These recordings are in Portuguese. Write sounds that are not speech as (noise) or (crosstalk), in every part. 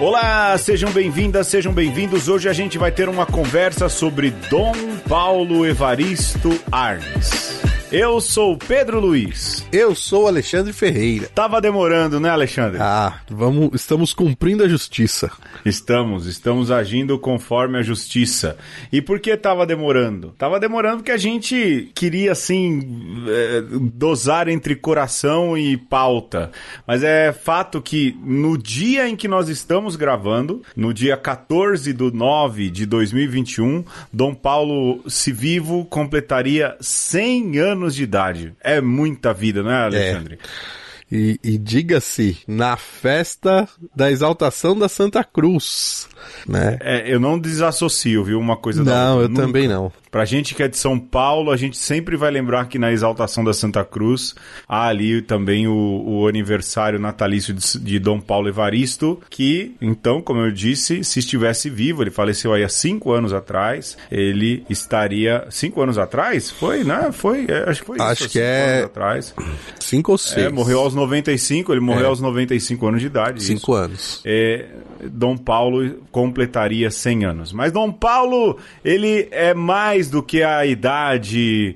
Olá, sejam bem-vindas, sejam bem-vindos. Hoje a gente vai ter uma conversa sobre Dom Paulo Evaristo Arnes. Eu sou Pedro Luiz. Eu sou Alexandre Ferreira. Tava demorando, né, Alexandre? Ah, vamos, estamos cumprindo a justiça. Estamos, estamos agindo conforme a justiça. E por que tava demorando? Tava demorando porque a gente queria, assim, é, dosar entre coração e pauta. Mas é fato que no dia em que nós estamos gravando, no dia 14 do 9 de 2021, Dom Paulo, se vivo, completaria 100 anos anos de idade. É muita vida, né, Alexandre? É. E, e diga-se, na festa da exaltação da Santa Cruz, né? É, eu não desassocio, viu, uma coisa não, da outra. Não, eu também não. Pra gente que é de São Paulo, a gente sempre vai lembrar que na exaltação da Santa Cruz há ali também o, o aniversário natalício de, de, Dom Paulo Evaristo, que, então, como eu disse, se estivesse vivo, ele faleceu aí há cinco anos atrás, ele estaria. Cinco anos atrás? Foi, né? Foi, é, acho que foi acho isso. que é. Anos atrás. Cinco ou seis. É, morreu aos 95, ele morreu é. aos 95 anos de idade. Cinco isso. anos. É, Dom Paulo completaria 100 anos. Mas Dom Paulo, ele é mais do que a idade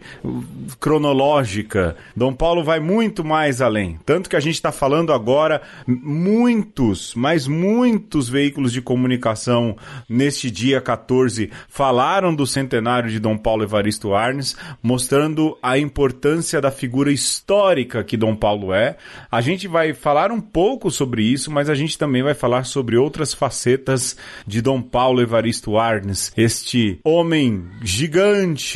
cronológica. Dom Paulo vai muito mais além. Tanto que a gente está falando agora, muitos, mas muitos veículos de comunicação neste dia 14 falaram do centenário de Dom Paulo Evaristo Arnes, mostrando a importância da figura histórica que Dom Paulo é. A gente vai falar um pouco sobre isso, mas a gente também vai falar sobre outras facetas de Dom Paulo Evaristo Arnes, este homem gigante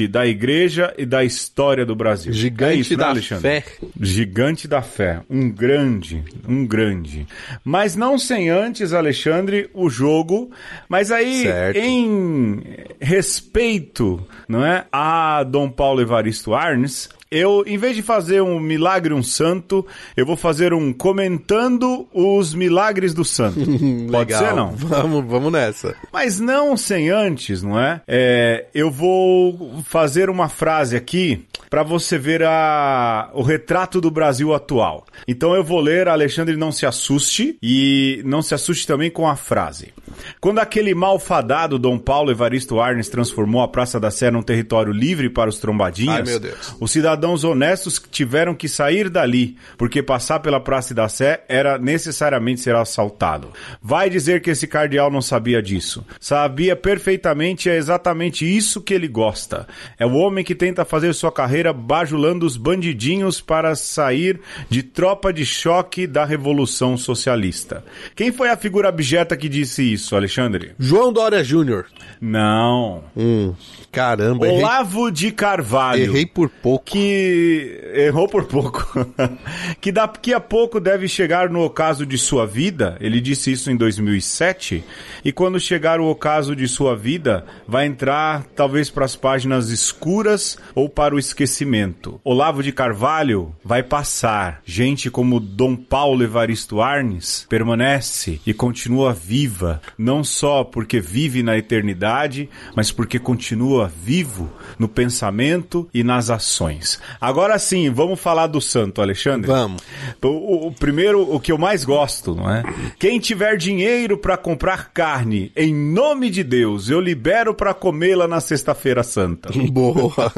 da igreja e da história do Brasil. Gigante é isso, né, da né, fé. Gigante da fé. Um grande, um grande. Mas não sem antes, Alexandre, o jogo. Mas aí, certo. em respeito não é, a Dom Paulo Evaristo Arnes, eu, em vez de fazer um milagre, um santo, eu vou fazer um comentando os milagres do santo. (laughs) Pode ser, não? Vamos, vamos nessa. Mas não sem antes, não é? é eu vou fazer uma frase aqui para você ver a, o retrato do Brasil atual. Então eu vou ler, Alexandre, não se assuste, e não se assuste também com a frase. Quando aquele malfadado Dom Paulo Evaristo Arnes transformou a Praça da Sé num território livre para os trombadinhas, Ai, os cidadãos honestos tiveram que sair dali, porque passar pela Praça da Sé era necessariamente ser assaltado. Vai dizer que esse cardeal não sabia disso. Sabia perfeitamente, é exatamente isso que ele gosta. É o homem que tenta fazer sua carreira bajulando os bandidinhos para sair de tropa de choque da Revolução Socialista. Quem foi a figura abjeta que disse isso, Alexandre? João Dória Júnior. Não. Hum. Caramba, Olavo errei... de Carvalho. Errei por pouco. Que errou por pouco. (laughs) que daqui a pouco deve chegar no ocaso de sua vida. Ele disse isso em 2007. E quando chegar o ocaso de sua vida, vai entrar talvez para as páginas escuras ou para o esquecimento. Olavo de Carvalho vai passar. Gente como Dom Paulo Evaristo Arnes permanece e continua viva, não só porque vive na eternidade, mas porque continua continua vivo no pensamento e nas ações. Agora sim, vamos falar do santo, Alexandre? Vamos. O, o primeiro, o que eu mais gosto, não é? Quem tiver dinheiro para comprar carne, em nome de Deus, eu libero para comê-la na sexta-feira santa. (laughs) Boa.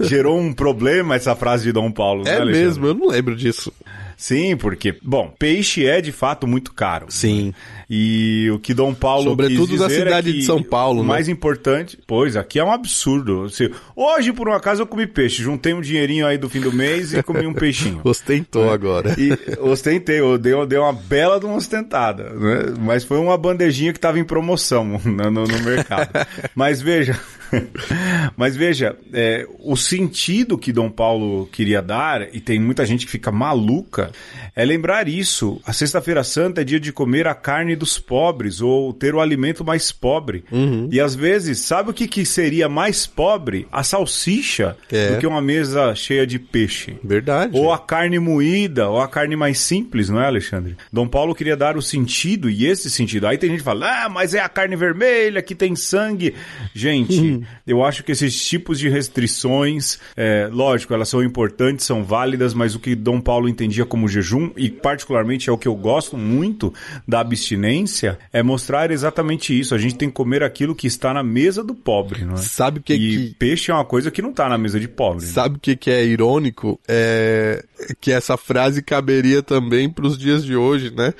Gerou um problema essa frase de Dom Paulo, É né, mesmo, eu não lembro disso. Sim, porque, bom, peixe é de fato muito caro. Sim. Né? E o que Dom Paulo Sobretudo da é cidade é de São Paulo, o né? mais importante, pois, aqui é um absurdo. Hoje, por um acaso, eu comi peixe. Juntei um dinheirinho aí do fim do mês e comi um peixinho. (laughs) Ostentou é. agora. E ostentei, eu dei, eu dei uma bela de uma ostentada. Né? Mas foi uma bandejinha que estava em promoção no, no, no mercado. (laughs) Mas veja... (laughs) Mas veja, é, o sentido que Dom Paulo queria dar, e tem muita gente que fica maluca, é lembrar isso. A Sexta-feira Santa é dia de comer a carne dos pobres, ou ter o alimento mais pobre. Uhum. E às vezes, sabe o que, que seria mais pobre? A salsicha é. do que uma mesa cheia de peixe. Verdade. Ou a carne moída, ou a carne mais simples, não é, Alexandre? Dom Paulo queria dar o sentido, e esse sentido. Aí tem gente que fala, ah, mas é a carne vermelha que tem sangue. Gente. (laughs) eu acho que esses tipos de restrições, é, lógico, elas são importantes, são válidas, mas o que Dom Paulo entendia como jejum, e particularmente é o que eu gosto muito da abstinência, é mostrar exatamente isso. A gente tem que comer aquilo que está na mesa do pobre, não é? Sabe o que E que... peixe é uma coisa que não está na mesa de pobre. né? Sabe o que, que é irônico? É que essa frase caberia também para os dias de hoje, né?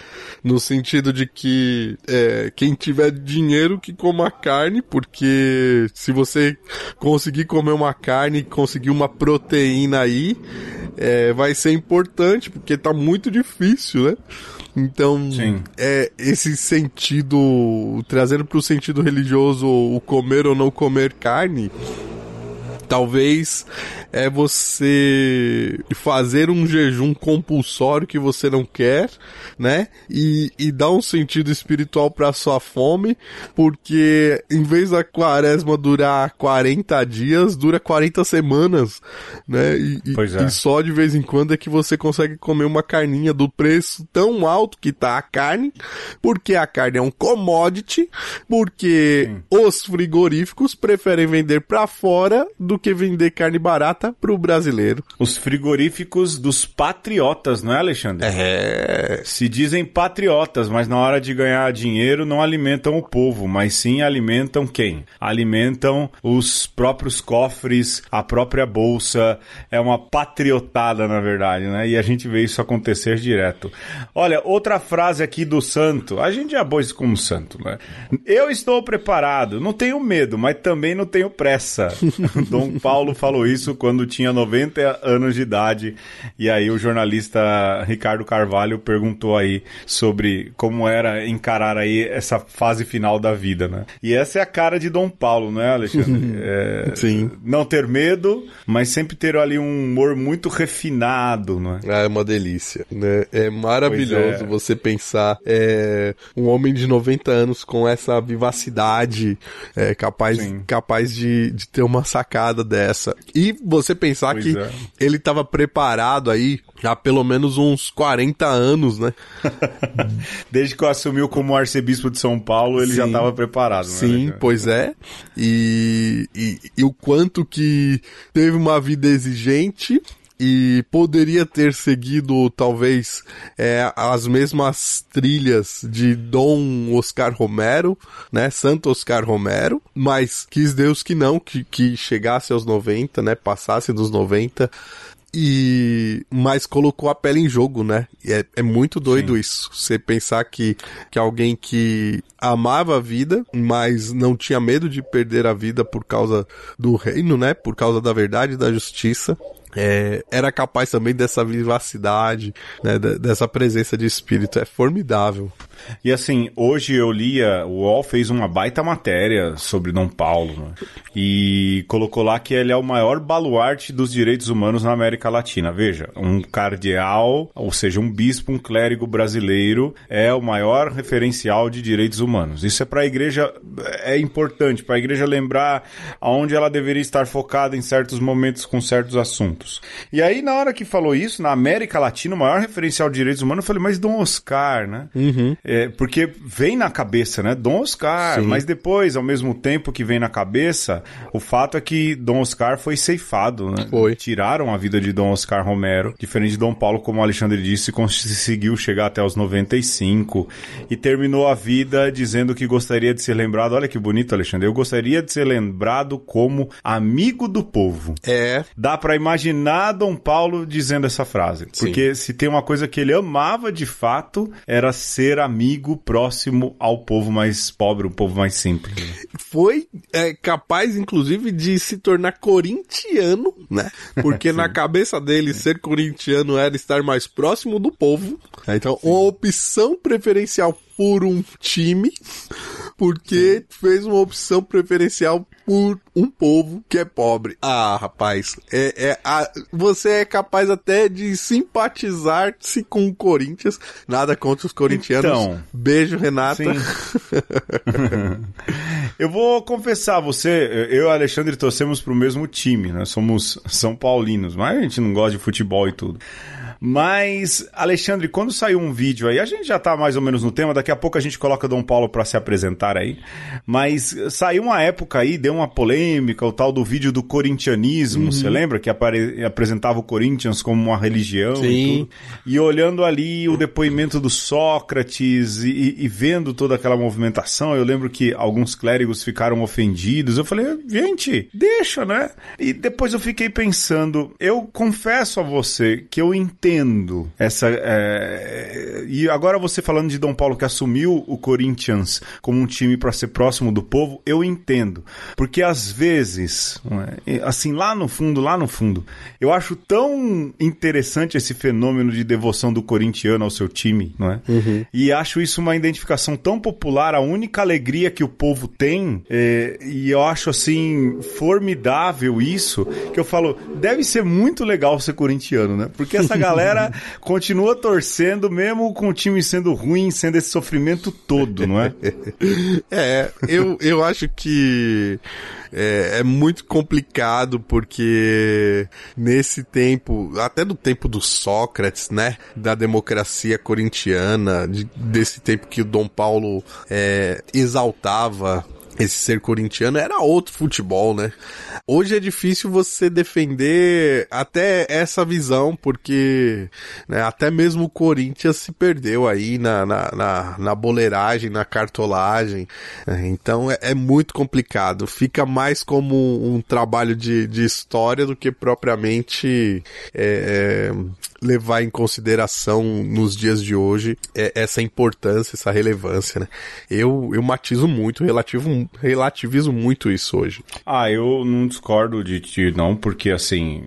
No sentido de que é, quem tiver dinheiro que coma carne, porque se você conseguir comer uma carne conseguir uma proteína aí, é, vai ser importante, porque tá muito difícil, né? Então, Sim. é esse sentido, trazendo para o sentido religioso o comer ou não comer carne, talvez é você fazer um jejum compulsório que você não quer, né? E, e dar um sentido espiritual para sua fome, porque em vez da quaresma durar 40 dias, dura 40 semanas, né? E, é. e só de vez em quando é que você consegue comer uma carninha do preço tão alto que tá a carne, porque a carne é um commodity, porque os frigoríficos preferem vender pra fora do que vender carne barata pro brasileiro. Os frigoríficos dos patriotas, não é, Alexandre? É. Se dizem patriotas, mas na hora de ganhar dinheiro não alimentam o povo, mas sim alimentam quem? Alimentam os próprios cofres, a própria bolsa. É uma patriotada, na verdade, né? E a gente vê isso acontecer direto. Olha, outra frase aqui do santo. A gente já pôs como santo, né? Eu estou preparado, não tenho medo, mas também não tenho pressa. (laughs) Dom Paulo falou isso quando tinha 90 anos de idade. E aí o jornalista Ricardo Carvalho perguntou aí sobre como era encarar aí essa fase final da vida, né? E essa é a cara de Dom Paulo, né, Alexandre? (laughs) É, Sim. Não ter medo, mas sempre ter ali um humor muito refinado, não é? É uma delícia, né? É maravilhoso é. você pensar é, um homem de 90 anos com essa vivacidade, é, capaz, Sim. capaz de, de ter uma sacada dessa. E você pensar Pois que é. ele estava preparado aí há pelo menos uns 40 anos, né? (laughs) Desde que eu assumiu como arcebispo de São Paulo, ele Sim. já estava preparado, né? Sim, pois é. E, e, e o quanto que teve uma vida exigente e poderia ter seguido talvez é, as mesmas trilhas de Dom Oscar Romero, né, Santo Oscar Romero, mas quis Deus que não, que, que chegasse aos 90, né, passasse dos 90 e mas colocou a pele em jogo, né? É, é muito doido isso. Você pensar que, que alguém que amava a vida, mas não tinha medo de perder a vida por causa do reino, né? Por causa da verdade e da justiça. É, era capaz também dessa vivacidade, né, de- dessa presença de espírito. É formidável. E assim, hoje eu lia, o UOL fez uma baita matéria sobre Dom Paulo, né? E colocou lá que ele é o maior baluarte dos direitos humanos na América Latina. Veja, um cardeal, ou seja, um bispo, um clérigo brasileiro, é o maior referencial de direitos humanos. Isso é para a igreja, é importante, para a igreja lembrar aonde ela deveria estar focada em certos momentos com certos assuntos. E aí, na hora que falou isso, na América Latina, o maior referencial de direitos humanos, eu falei, mas Dom Oscar, né? É, porque vem na cabeça, né? Dom Oscar, Sim. mas depois, ao mesmo tempo que vem na cabeça, o fato é que Dom Oscar foi ceifado, né? Foi. Tiraram a vida de Dom Oscar Romero, diferente de Dom Paulo, como o Alexandre disse, conseguiu chegar até os 95 e terminou a vida dizendo que gostaria de ser lembrado. Olha que bonito, Alexandre. Eu gostaria de ser lembrado como amigo do povo. É, Dá pra imaginar Dom Paulo dizendo essa frase. Sim. Porque se tem uma coisa que ele amava de fato, era ser amigo próximo ao povo mais pobre, o povo mais simples. foi é, capaz, inclusive, de se tornar corintiano, né? Porque (laughs) na cabeça dele, ser corintiano era estar mais próximo do povo. Então, uma opção preferencial por um time, porque fez uma opção preferencial por um povo que é pobre. Ah, rapaz, é, é, a- você é capaz até de simpatizar-se com o Corinthians. Nada contra os corintianos. Então. Beijo, Renata. (laughs) Eu vou confessar, você, eu e o Alexandre torcemos pro mesmo time, né? Somos São Paulinos, mas a gente não gosta de futebol e tudo. Mas, Alexandre, quando saiu um vídeo aí, a gente já tá mais ou menos no tema, daqui a pouco a gente coloca Dom Paulo para se apresentar aí. Mas saiu uma época aí, deu uma polêmica, o tal do vídeo do corintianismo, você uhum. lembra? Que apare... apresentava o Corinthians como uma religião Sim. e tudo. E olhando ali o depoimento do Sócrates e, e vendo toda aquela movimentação, eu lembro que alguns clérigos ficaram ofendidos. Eu falei, gente, deixa, né? E depois eu fiquei pensando, eu confesso a você que eu entendo essa. É... E agora você falando de Dom Paulo que assumiu o Corinthians como um time para ser próximo do povo, eu entendo. Porque às vezes, é? assim, lá no fundo, lá no fundo, eu acho tão interessante esse fenômeno de devoção do corintiano ao seu time, não é? Uhum. E acho isso uma identificação tão popular, a única alegria que o povo tem, é... e eu acho assim formidável isso, que eu falo, deve ser muito legal ser corintiano, né? Porque essa galera (laughs) continua torcendo, mesmo com o time sendo ruim, sendo esse sofrimento todo, não é? (laughs) é, eu, eu acho que é, é, muito complicado porque nesse tempo, até do tempo do Sócrates, né, da democracia corintiana, de, desse tempo que o Dom Paulo é, exaltava esse ser corintiano era outro futebol, né? Hoje é difícil você defender até essa visão, porque né, até mesmo o Corinthians se perdeu aí na, na, na, na boleiragem, na cartolagem. Então é, é, muito complicado. Fica mais como um, trabalho de, de história do que propriamente é, é, levar em consideração nos dias de hoje é, essa importância, essa relevância, né? Eu, eu matizo muito, relativo, relativizo muito isso hoje. Ah, eu não discordo de ti, não, porque assim,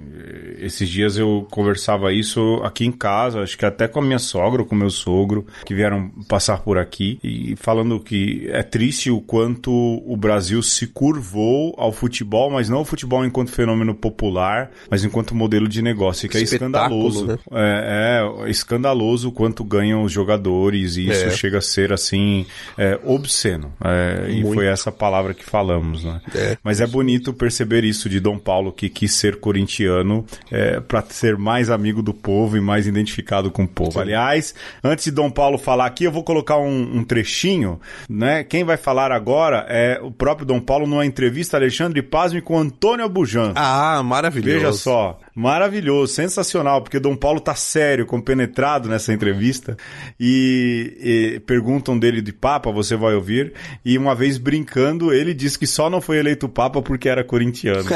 esses dias eu conversava isso aqui em casa, acho que até com a minha sogra com meu sogro, que vieram passar por aqui, e falando que é triste o quanto o Brasil se curvou ao futebol, mas não o futebol enquanto fenômeno popular, mas enquanto modelo de negócio, que é escandaloso. Né? É, é, escandaloso o quanto ganham os jogadores e isso é. chega a ser assim é, obsceno. É, e foi essa palavra que falamos, né? É. Mas é bonito perceber isso de Dom Paulo que quis ser corintiano é, para ser mais amigo do povo e mais identificado com o povo. Sim. Aliás, antes de Dom Paulo falar aqui, eu vou colocar um, um, trechinho, né? Quem vai falar agora é o próprio Dom Paulo numa entrevista Alexandre Pazmi com Antônio Abujan. Ah, maravilhoso. Veja só, maravilhoso, sensacional, porque Dom Paulo tá sério, compenetrado nessa entrevista e, e, perguntam dele de Papa, você vai ouvir, e uma vez brincando, ele disse que só não foi eleito Papa porque era corintiano. (laughs)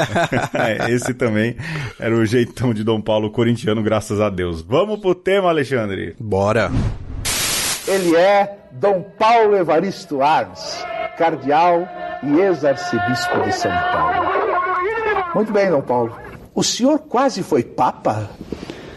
É, esse também era o jeitão de Dom Paulo corintiano, graças a Deus. Vamos pro tema, Alexandre? Bora! Ele é Dom Paulo Evaristo Arns, cardeal e ex-arcebispo de São Paulo. Muito bem, Dom Paulo. O senhor quase foi papa?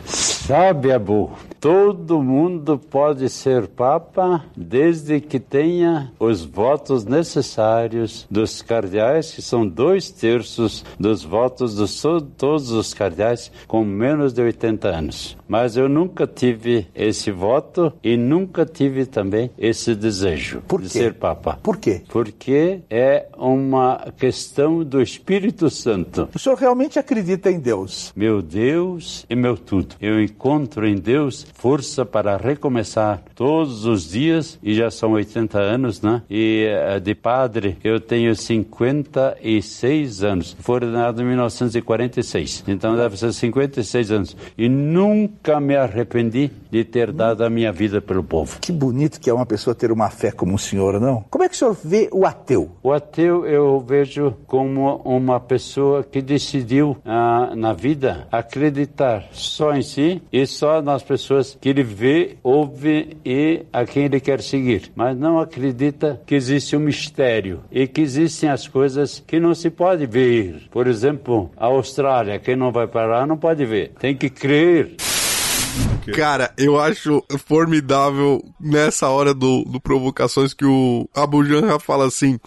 Sabe, Abu, todo mundo pode ser papa desde que tenha os votos necessários dos cardeais, que são dois terços dos votos de todos os cardeais com menos de 80 anos. Mas eu nunca tive esse voto e nunca tive também esse desejo de ser papa. Por quê? Porque é uma questão do Espírito Santo. O senhor realmente acredita em Deus? Meu Deus e meu tudo. Eu encontro em Deus força para recomeçar todos os dias e já são 80 anos, né? E eh, de padre eu tenho 56 anos. Fui ordenado em 1946. Então deve ser 56 anos. E nunca me arrependi de ter dado a minha vida pelo povo. Que bonito que é uma pessoa ter uma fé como o senhor, não? Como é que o senhor vê o ateu? O ateu eu vejo como uma pessoa que decidiu ah, na vida acreditar só em si e só nas pessoas que ele vê, ouve e a quem ele quer seguir. Mas não acredita que existe um mistério e que existem as coisas que não se pode ver. Por exemplo, a Austrália, quem não vai para lá não pode ver. Tem que crer. Cara, eu acho formidável nessa hora do, do Provocações que o Abu Janra fala assim: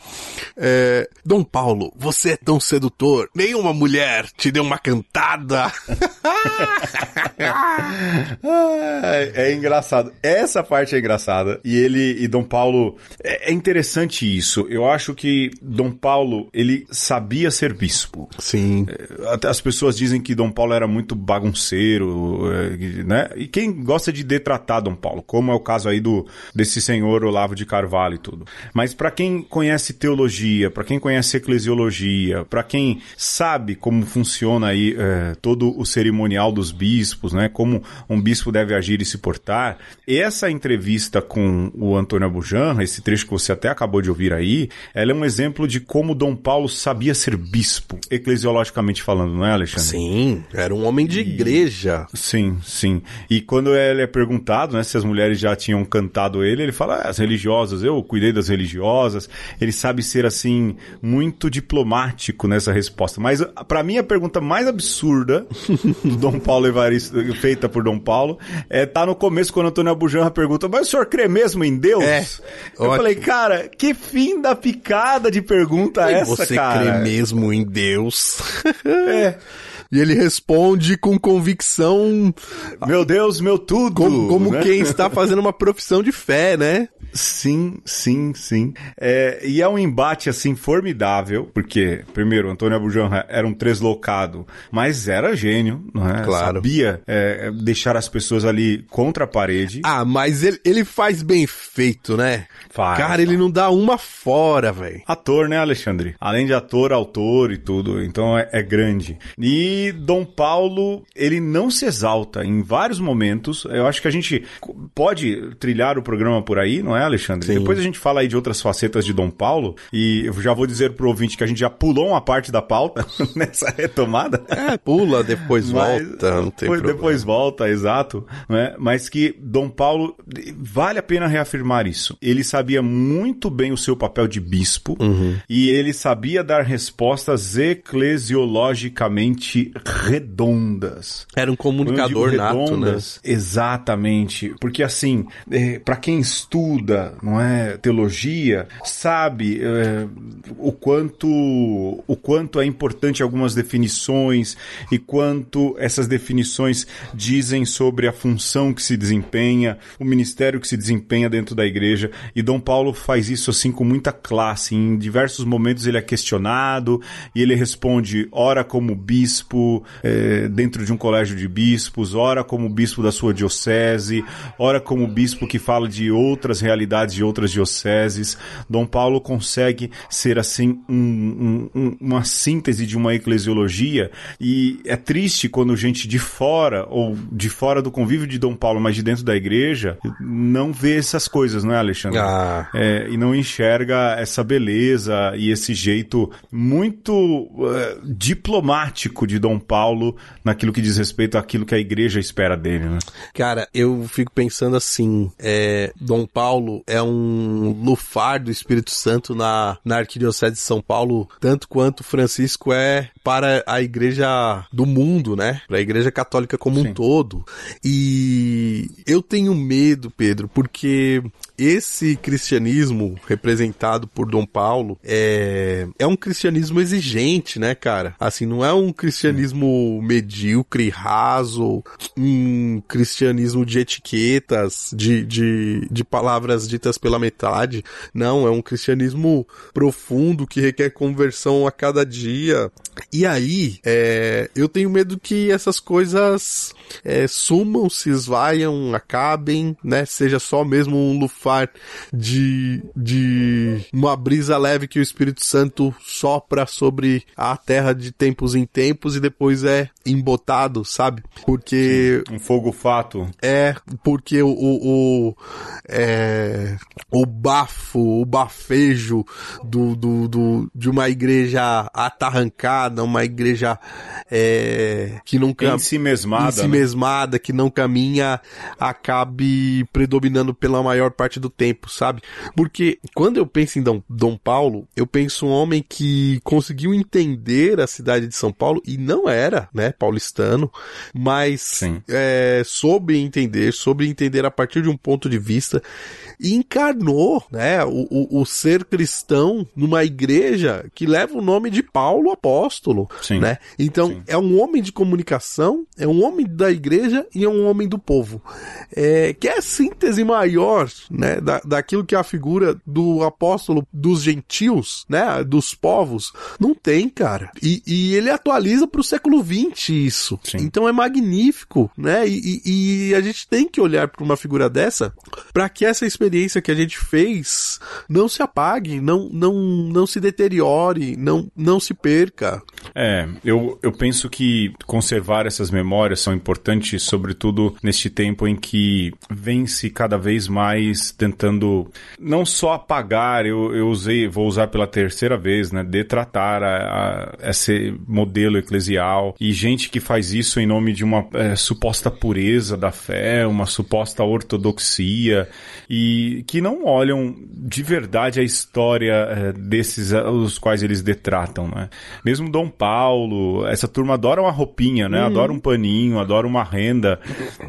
é, Dom Paulo, você é tão sedutor, nenhuma mulher te deu uma cantada. é, (laughs) é, engraçado. Essa parte é engraçada. E ele e Dom Paulo. É, é interessante isso. Eu acho que Dom Paulo, ele sabia ser bispo. Sim. É, até as pessoas dizem que Dom Paulo era muito bagunceiro, é, né? e quem gosta de detratar Dom Paulo, como é o caso aí do desse senhor Olavo de Carvalho e tudo. Mas para quem conhece teologia, para quem conhece eclesiologia, para quem sabe como funciona aí é, todo o cerimonial dos bispos, né? Como um bispo deve agir e se portar. Essa entrevista com o Antônio Abujanra, esse trecho que você até acabou de ouvir aí, ela é um exemplo de como Dom Paulo sabia ser bispo, eclesiologicamente falando, não é, Alexandre? Sim, era um homem de igreja. Sim, sim. E quando ele é perguntado, né, se as mulheres já tinham cantado ele, ele fala, ah, as religiosas, eu cuidei das religiosas. Ele sabe ser, assim, muito diplomático nessa resposta. Mas, para mim, a pergunta mais absurda do Dom Paulo Evaristo, feita por Dom Paulo, é tá no começo, quando Antônio Abujanra pergunta, mas o senhor crê mesmo em Deus? É. Eu Ótimo. falei, cara, que fim da picada de pergunta é essa, Você cara? crê mesmo em Deus? É. (laughs) E ele responde com convicção, Meu Deus, meu tudo. como, como né? quem está fazendo uma profissão de fé, né? Sim, sim, sim. É, e é um embate, assim, formidável, porque, primeiro, Antônio Abujanra era um treslocado, mas era gênio, não é? Claro. Sabia é, deixar as pessoas ali contra a parede. Ah, mas ele, ele faz bem feito, né? Faz, Cara, ele não dá uma fora, velho. Ator, né, Alexandre? Além de ator, autor e tudo, então é, é grande. E Dom Paulo, ele não se exalta em vários momentos. Eu acho que a gente pode trilhar o programa por aí, não é, Alexandre? Sim. Depois a gente fala aí de outras facetas de Dom Paulo. E eu já vou dizer pro ouvinte que a gente já pulou uma parte da pauta (laughs) nessa retomada. É, pula, depois Mas- volta, não tem depois, depois volta, exato. Né? Mas que Dom Paulo, vale a pena reafirmar isso. Ele sabia muito bem o seu papel de bispo Uhum. e ele sabia dar respostas eclesiologicamente redondas. Era um comunicador digo nato, né? redondas, Exatamente. Porque assim, é, para quem estuda, não é, teologia, sabe é, o quanto o quanto é importante algumas definições e quanto essas definições dizem sobre a função que se desempenha, o ministério que se desempenha dentro da igreja. E Dom Paulo faz isso assim com muita classe. Em diversos momentos ele é questionado e ele responde ora como bispo é, dentro de um colégio de bispos, ora como bispo da sua diocese, ora como bispo que fala de outras realidades de outras dioceses. Dom Paulo consegue ser assim um- um- um- uma síntese de uma eclesiologia e é triste quando gente de fora ou de fora do convívio de Dom Paulo, mas de dentro da igreja, não vê essas coisas, não é, Alexandre? Ah. É, e não enxerga essa beleza e esse jeito muito eh, diplomático de Dom Paulo naquilo que diz respeito àquilo que a igreja espera dele, né? Cara, eu fico pensando assim, é, Dom Paulo é um lufar do Espírito Santo na, na Arquidiocese de São Paulo, tanto quanto Francisco é para a igreja do mundo, né? Para a igreja católica como um Sim. todo. E eu tenho medo, Pedro, porque esse cristianismo representado por Dom Paulo é, é um cristianismo exigente, né, cara? Assim, não é um cristianismo medíocre, raso, um cristianismo de etiquetas, de, de, de palavras ditas pela metade. Não, é um cristianismo profundo que requer conversão a cada dia. E aí, é, eu tenho medo que essas coisas é, sumam, se esvaiam, acabem, né? Seja só mesmo um lufar de, de uma brisa leve que o Espírito Santo sopra sobre a terra de tempos em tempos e depois é embotado, sabe? Porque Um fogo fato. é porque o, o, o, é, o bafo, o bafejo do, do, do, de uma igreja atarrancada, uma igreja é, que não cam- Em si mesmada, em si né? mesmada, que não caminha, acabe predominando pela maior parte do tempo, sabe? Porque quando eu penso em Dom, Dom Paulo, eu penso um homem que conseguiu entender a cidade de São Paulo e não era, né, paulistano, mas é, soube entender, soube entender a partir de um ponto de vista e encarnou, né, o, o, o, ser cristão numa igreja que leva o nome de Paulo apóstolo, Sim. né? Então, Sim. é um homem de comunicação, é um homem da igreja e é um homem do povo. É, que é a síntese maior, né, da, daquilo que é a figura do apóstolo dos gentios, né, dos povos, não tem, cara. E, e ele atualiza para o século XX isso. Sim. Então é magnífico, né? E, e, e a gente tem que olhar para uma figura dessa para que essa experiência que a gente fez não se apague, não, não, não se deteriore, não, não se perca. É, eu, eu penso que conservar essas memórias são importantes, sobretudo neste tempo em que vem-se cada vez mais tentando não só apagar, eu, eu usei, vou usar pela terceira vez, né? Detratar a, a esse modelo eclesial e gente que faz isso em nome de uma é, suposta pureza da fé, uma suposta ortodoxia e que não olham de verdade a história é, desses os quais eles detratam, né? Mesmo Dom Paulo, essa turma adora uma roupinha, né? Uhum. Adora um paninho, adora uma renda.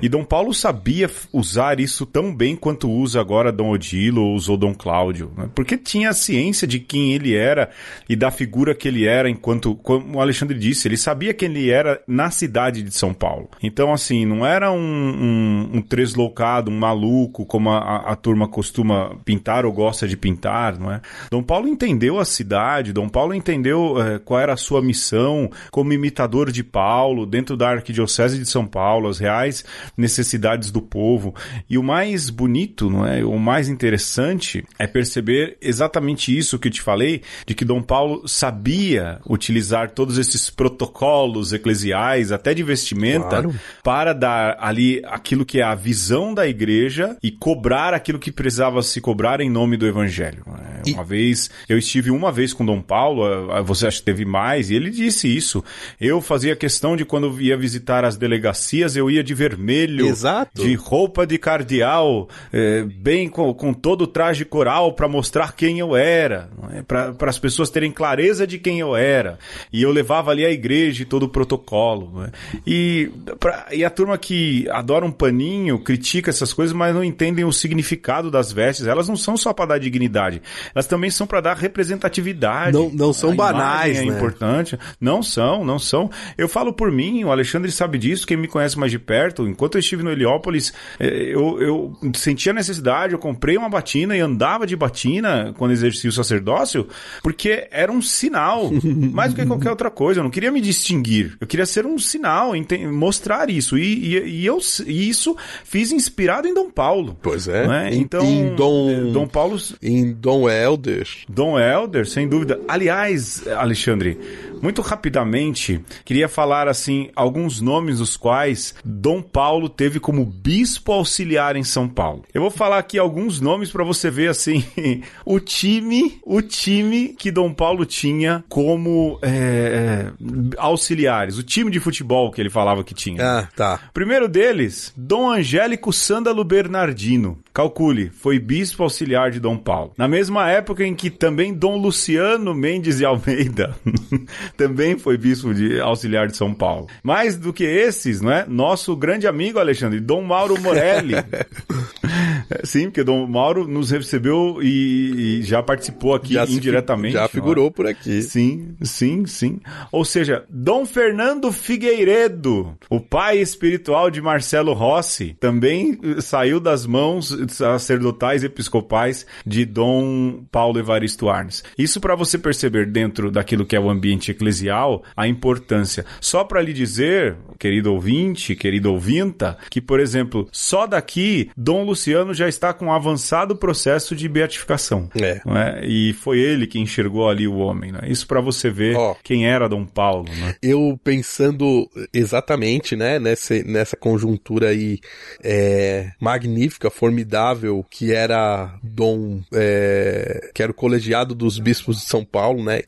E Dom Paulo sabia usar isso tão bem quanto usa agora Dom Odilo ou usou Dom Cláudio, né? porque tinha a ciência de quem ele era e da figura que ele era enquanto, como o Alexandre disse, ele sabia quem ele era na cidade de São Paulo. Então, assim, não era um, um, um tresloucado, um maluco, como a, a turma costuma pintar ou gosta de pintar, não é? Dom Paulo entendeu a cidade, Dom Paulo entendeu é, qual era a sua missão como imitador de Paulo dentro da Arquidiocese de São Paulo, as reais necessidades do povo. E o mais bonito, não é? O mais interessante é perceber exatamente isso que eu te falei, de que Dom Paulo sabia utilizar todos esses protocolos eclesiais, até de vestimenta, claro. para dar ali aquilo que é a visão da igreja e cobrar aquilo que precisava se cobrar em nome do evangelho. É, uma e... vez, eu estive uma vez com Dom Paulo, você acha que teve mais, e ele disse isso. Eu fazia questão de quando ia visitar as delegacias, eu ia de vermelho, Exato. de roupa de cardeal, é, bem com, com todo o traje coral para mostrar quem eu era, é? para as pessoas terem clareza de quem eu era. E eu levava ali a igreja e todo o protocolo. É? E, pra, e a turma que adora um paninho, critica essas coisas, mas não entendem o significado das vestes. Elas não são só para dar dignidade, elas também são para dar representatividade. Não, não são banais, é né? importante. Não são, não são. Eu falo por mim, o Alexandre sabe disso, quem me conhece mais de perto. Enquanto eu estive no Heliópolis, é, eu, eu sentia necessidade, eu comprei uma batina e andava de batina quando exercia o sacerdócio, porque era um sinal, (laughs) mais do que qualquer outra coisa. Eu não queria me distinguir, eu queria ser um sinal, mostrar isso. E, e, e eu e isso fiz inspirado em Dom Paulo. Pois é. Né? Então, em Dom, é, Dom Paulo. Em Dom Helder. Dom Helder, sem dúvida. Aliás, Alexandre, muito rapidamente, queria falar assim alguns nomes dos quais Dom Paulo teve como bispo auxiliar em São Paulo. Eu vou falar aqui alguns nomes para você ver assim (laughs) o time, o time que Dom Paulo tinha como é, é, auxiliares, o time de futebol que ele falava que tinha. Ah, tá. Primeiro deles, Dom Angélico Sândalo Bernardino. Calcule, foi bispo auxiliar de Dom Paulo. Na mesma época em que também Dom Luciano Mendes de Almeida (laughs) também foi bispo de auxiliar de São Paulo. Mais do que esses, não é? Nosso grande amigo Alexandre, Dom Mauro Morelli. (laughs) (laughs) Sim, porque Dom Mauro nos recebeu e, e já participou aqui já indiretamente. Já figurou por aqui. Sim, sim, sim. Ou seja, Dom Fernando Figueiredo, o pai espiritual de Marcelo Rossi, também saiu das mãos sacerdotais episcopais de Dom Paulo Evaristo Arnes. Isso para você perceber dentro daquilo que é o ambiente eclesial a importância. Só para lhe dizer, querido ouvinte, querido ouvinta, que por exemplo, só daqui Dom Luciano já está com um avançado processo de beatificação. É. é? E foi ele que enxergou ali o homem. Né? Isso para você ver oh, quem era Dom Paulo. Né? Eu pensando exatamente né, nessa, nessa conjuntura aí é, magnífica, formidável, que era Dom, é, que era o colegiado dos bispos de São Paulo, né?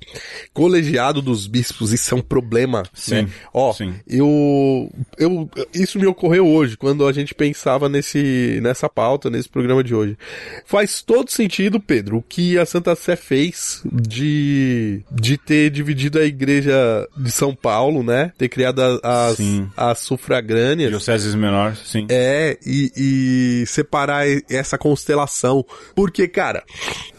Colegiado dos bispos, isso é um problema. Sim. Né? Ó, sim. Eu, eu, isso me ocorreu hoje, quando a gente pensava nesse, nessa pauta, nesse programa de hoje. Faz todo sentido, Pedro, o que a Santa Sé fez de, de ter dividido a igreja de São Paulo, né? Ter criado as, Sim. as sufragâneas. Dioceses menores, sim. É, e, e separar essa constelação. Porque, cara,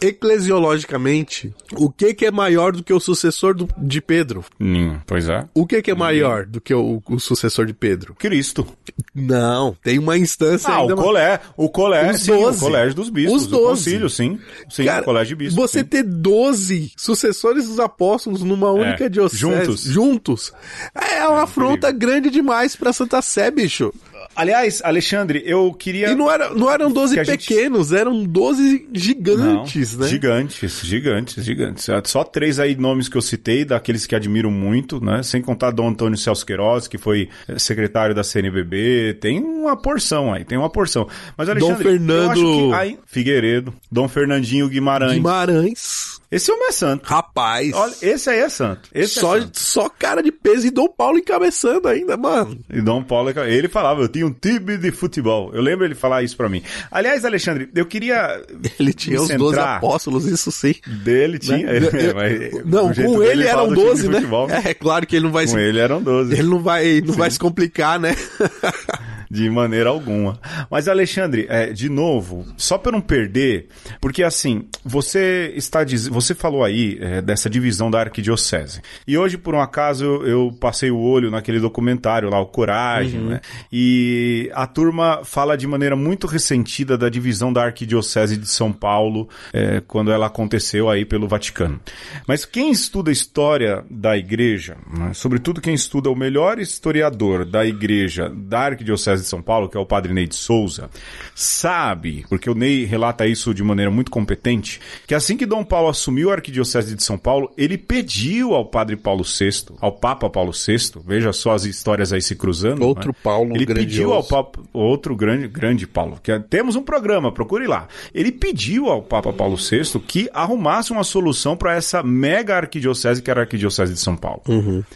eclesiologicamente, o que que é maior do que o sucessor do- de Pedro? Hum, pois é. O que que é maior do que o, o sucessor de Pedro? Cristo. Não, tem uma instância Ah, ainda o colé, o colé, sim, o 12. colégio dos bispos, Os o 12. concílio, sim. Sim, Cara, o colégio de bispos. Você sim. ter 12 sucessores dos apóstolos numa única diocese. juntos. Juntos. É uma afronta grande demais pra Santa Sé, bicho. Aliás, Alexandre, eu queria... E não, era, não eram 12 Que a gente- pequenos, eram 12 gigantes, Não, né? Gigantes, gigantes, gigantes. Só três aí nomes que eu citei, daqueles que admiro muito, né? Sem contar Dom Antônio Celso Queiroz, que foi eh, secretário da CNBB. Tem uma porção aí, tem uma porção. Mas, Alexandre, Fernando- eu acho que... Aí, Figueiredo, Dom Fernandinho Guimarães. Guimarães. Esse homem é santo. Rapaz. Olha, esse aí é santo. Esse só, é santo. só cara de peso e Dom Paulo encabeçando ainda, mano. E Dom Paulo, ele falava, eu tinha um time de futebol. Eu lembro ele falar isso pra mim. Aliás, Alexandre, eu queria (laughs) Ele tinha os 12 centrar- apóstolos, isso sim. Dele tinha. Né? é, (laughs) mas não, com ele eram do time de 12, né? futebol. É, claro que ele não vai Com se. ele eram 12. Ele não vai, não vai se complicar, né? (laughs) De maneira alguma. Mas, Alexandre, é, de novo, só para não perder, porque assim, você está diz... você falou aí é, dessa divisão da arquidiocese. E hoje, por um acaso, eu, eu passei o olho naquele documentário lá, o Coragem, né? E a turma fala de maneira muito ressentida da divisão da arquidiocese de São Paulo, é, quando ela aconteceu aí pelo Vaticano. Mas quem estuda a história da igreja, né, sobretudo quem estuda o melhor historiador da igreja da arquidiocese de São Paulo, que é o padre Ney de Souza, sabe, porque o Ney relata isso de maneira muito competente, que assim que Dom Paulo assumiu a arquidiocese de São Paulo, ele pediu ao padre Paulo VI, ao Papa Paulo VI, veja só as histórias aí se cruzando. Outro né? Paulo Ele grandioso. pediu ao Papa, outro grande, grande Paulo, que é- temos um programa, procure lá. Ele pediu ao Papa Paulo VI que arrumasse uma solução para essa mega arquidiocese que era a arquidiocese de São Paulo.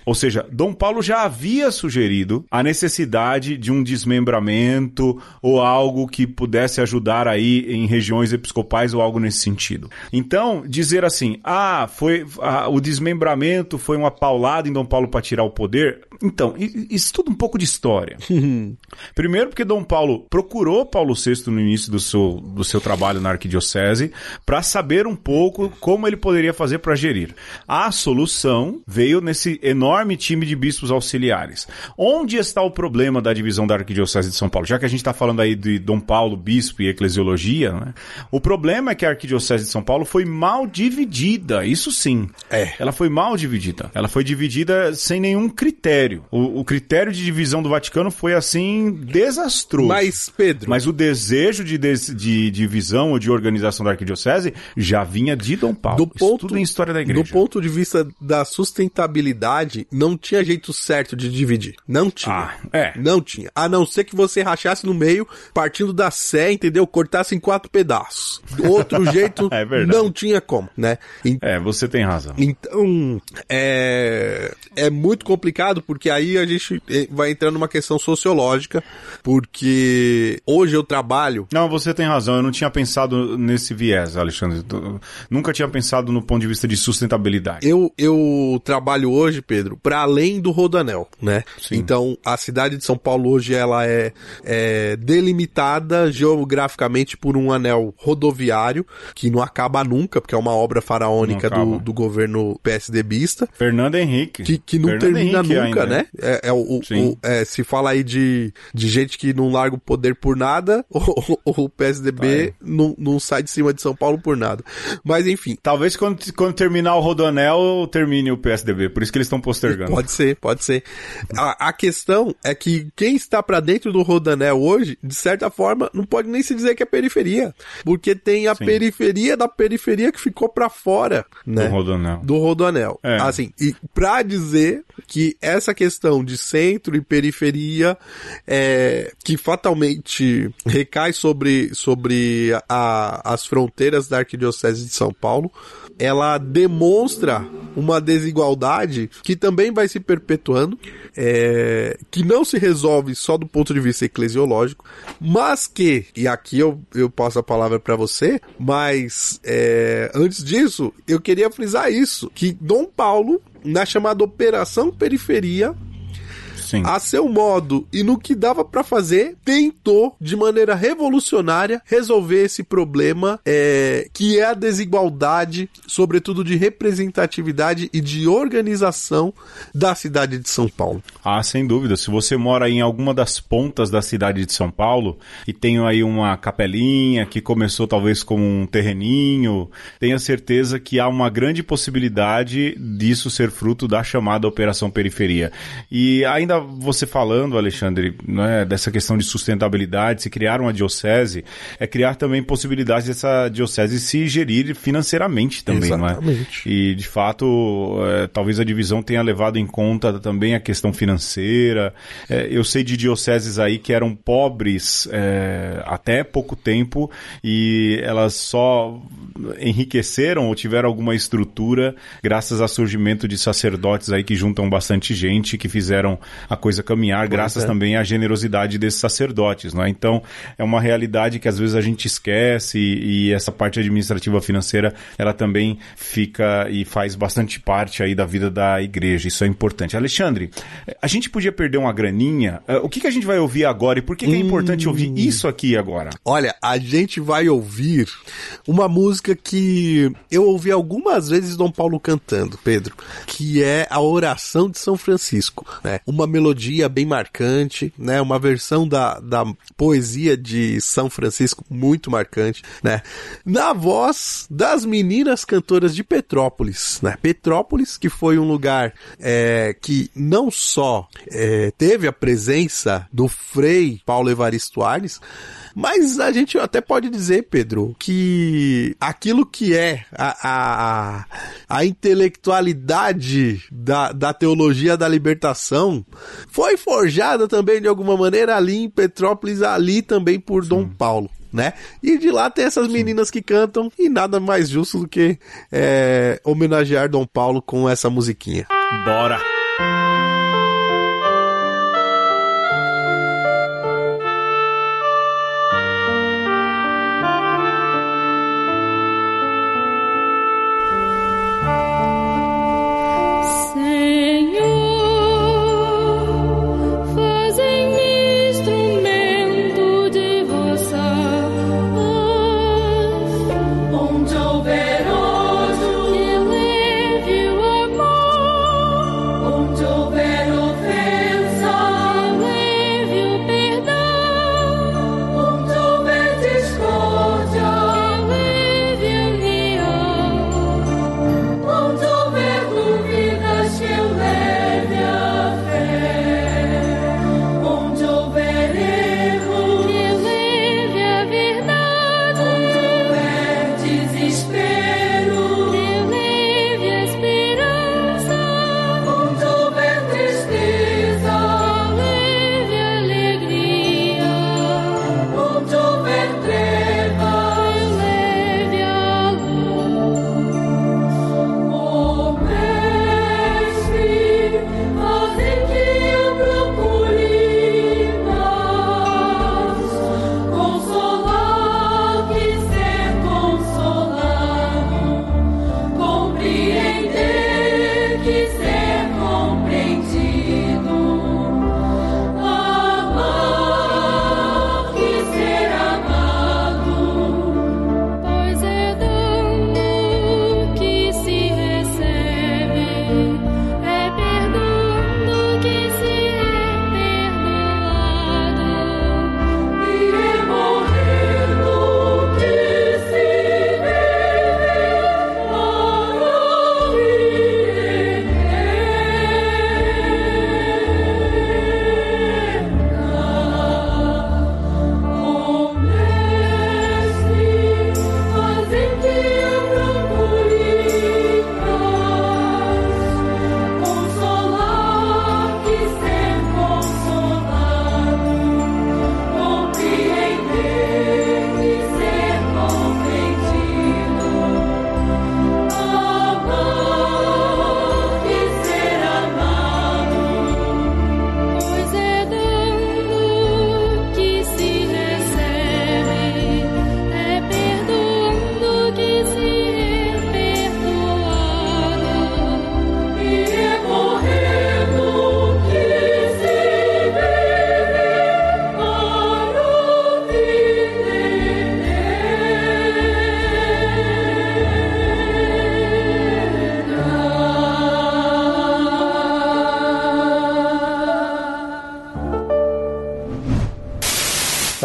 Ou seja, Dom Paulo já havia sugerido a necessidade de um desmembramento ou algo que pudesse ajudar aí em regiões episcopais ou algo nesse sentido. Então, dizer assim, ah, foi ah, o desmembramento foi uma paulada em Dom Paulo para tirar o poder. Então, tudo um pouco de história. (laughs) Primeiro porque Dom Paulo procurou Paulo VI no início do seu, do seu trabalho na arquidiocese para saber um pouco como ele poderia fazer para gerir. A solução veio nesse enorme time de bispos auxiliares. Onde está o problema da divisão da arquidiocese de São Paulo? Já que a gente está falando aí de Dom Paulo, bispo e eclesiologia, né? o problema é que a arquidiocese de São Paulo foi mal dividida, isso sim. É. Ela foi mal dividida. Ela foi dividida sem nenhum critério. O, o critério de divisão do Vaticano foi assim desastroso. Mas, Pedro. Mas o desejo de, des- de divisão ou de organização da arquidiocese já vinha de Dom Paulo. do Isso ponto, tudo em história da igreja. do ponto de vista da sustentabilidade, não tinha jeito certo de dividir. Não tinha. Ah, é. Não tinha. A não ser que você rachasse no meio, partindo da Sé, entendeu? Cortasse em quatro pedaços. Outro (laughs) jeito, É verdade. não tinha como, né? En- É, você tem razão. Então, é, é muito complicado porque aí a gente eh, vai entrar numa questão sociológica, porque hoje eu trabalho Não, você tem razão. Eu não tinha pensado nesse viés, Alexandre. Eu Nunca tinha pensado no ponto de vista de sustentabilidade. Eu, eu trabalho hoje, Pedro, para além do Rodanel, né? Sim. Então, a cidade de São Paulo hoje ela é, é delimitada geograficamente por um anel rodoviário que não acaba nunca, porque é uma obra faraônica do, do governo PSDBista. Fernando Henrique. Que, que não Fernando termina Henrique nunca, ainda. Né? É, é o, o- é, se fala aí de, de gente que não larga o poder por nada, (laughs) o, o, o PSDB não, não sai de cima de São Paulo por nada. Mas enfim, Talvez quando, quando terminar o Rodoanel, termine o PSDB. Por isso que eles estão postergando. Pode ser, pode ser. A, a questão é que quem está pra dentro do Rodanel hoje, de certa forma, não pode nem se dizer que é periferia. Porque tem a Sim. periferia da periferia que ficou pra fora, né? Do Rodoanel. do Rodoanel. É. Assim, e pra dizer que essa questão de centro e periferia, é, que fatalmente recai sobre, sobre a, as fronteiras da Arquidiocese de São Paulo, ela demonstra uma desigualdade que também vai se perpetuando, é, que não se resolve só do ponto de vista eclesiológico, mas que, e aqui eu, eu passo a palavra para você, mas é, antes disso, eu queria frisar isso, que Dom Paulo, na chamada Operação Periferia, Sim. a seu modo e no que dava para fazer, tentou de maneira revolucionária resolver esse problema é, que é a desigualdade, sobretudo de representatividade e de organização da cidade de São Paulo. Ah, sem dúvida. Se você mora em alguma das pontas da cidade de São Paulo e tem aí uma capelinha que começou talvez como um terreninho, tenha certeza que há uma grande possibilidade disso ser fruto da chamada Operação Periferia. E ainda você falando, Alexandre, né, dessa questão de sustentabilidade, se criar uma diocese, é criar também possibilidades dessa diocese se gerir financeiramente também, Exatamente. não é? E de fato, é, talvez a divisão tenha levado em conta também a questão financeira. É, eu sei de dioceses aí que eram pobres é, até pouco tempo e elas só enriqueceram ou tiveram alguma estrutura graças ao surgimento de sacerdotes aí que juntam bastante gente, que fizeram a coisa caminhar, graças é. também à generosidade desses sacerdotes, não é? Então, é uma realidade que às vezes a gente esquece e, e essa parte administrativa financeira, ela também fica e faz bastante parte aí da vida da igreja. Isso é importante. Alexandre, a gente podia perder uma graninha. Uh, o que, que a gente vai ouvir agora e por que, que é importante ouvir isso aqui agora? Olha, a gente vai ouvir uma música que eu ouvi algumas vezes Dom Paulo cantando, Pedro, que é a Oração de São Francisco, né? Uma melodia bem marcante, né? Uma versão da, da poesia de São Francisco muito marcante, né? Na voz das meninas cantoras de Petrópolis, né? Petrópolis, que foi um lugar é, que não só é, teve a presença do Frei Paulo Evaristo Arnes, mas a gente até pode dizer, Pedro, que aquilo que é a, a, a intelectualidade da, da teologia da libertação foi forjada também de alguma maneira ali em Petrópolis, ali também por Sim. Dom Paulo. Né? E de lá tem essas meninas que cantam, e nada mais justo do que é, homenagear Dom Paulo com essa musiquinha. Bora!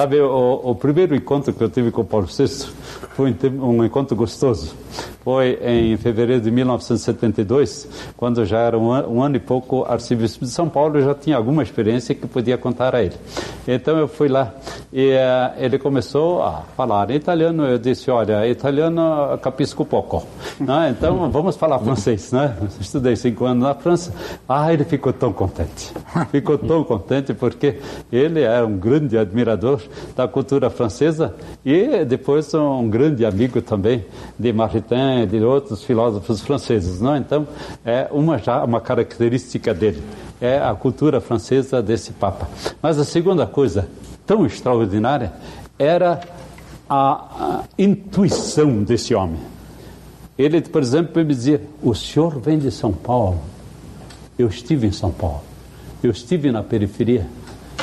Sabe, o, o, primeiro encontro que eu tive com o Paulo VI foi um encontro gostoso. Foi em fevereiro de 1972, quando já era um, um ano e pouco arcebispo de São Paulo, eu já tinha alguma experiência que podia contar a ele. Então eu fui lá e uh, ele começou a falar em italiano. Eu disse: Olha, italiano capisco pouco. Né? Então vamos falar francês. Né? Estudei cinco anos na França. Ah, ele ficou tão contente. (laughs) Ficou tão contente porque ele é um grande admirador da cultura francesa e depois um grande amigo também de Maritain e de outros filósofos franceses. Não? Então é uma já uma característica dele é a cultura francesa desse Papa. Mas a segunda coisa tão extraordinária era a, a intuição desse homem. Ele, por exemplo, me dizia: O senhor vem de São Paulo. Eu estive em São Paulo. Eu estive na periferia.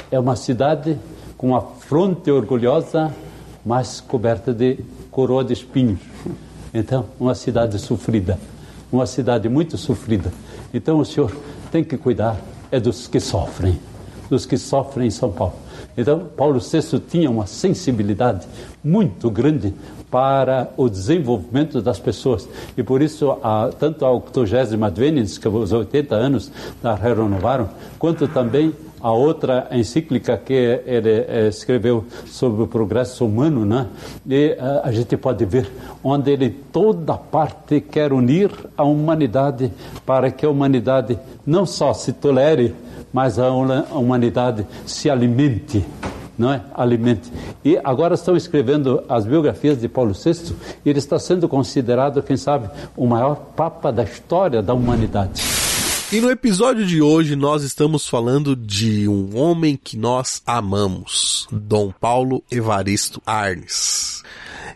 É uma cidade com uma fronte orgulhosa, mas coberta de coroa de espinhos. Então, uma cidade sofrida. Uma cidade muito sofrida. Então, o senhor tem que cuidar é dos que sofrem, dos que sofrem em São Paulo. Então, Paulo VI tinha uma sensibilidade muito grande para o desenvolvimento das pessoas. E por isso, a, tanto a 80 Adveniens, que os 80 anos da renovaram, quanto também a outra encíclica que ele eh, escreveu sobre o progresso humano, né? E uh, a gente pode ver onde ele toda parte quer unir a humanidade para que a humanidade não só se tolere, mas a humanidade se alimente não é? Alimente. E agora estão escrevendo as biografias de Paulo VI ele está sendo considerado, quem sabe, o maior papa da história da humanidade. E no episódio de hoje nós estamos falando de um homem que nós amamos, Dom Paulo Evaristo Arnes.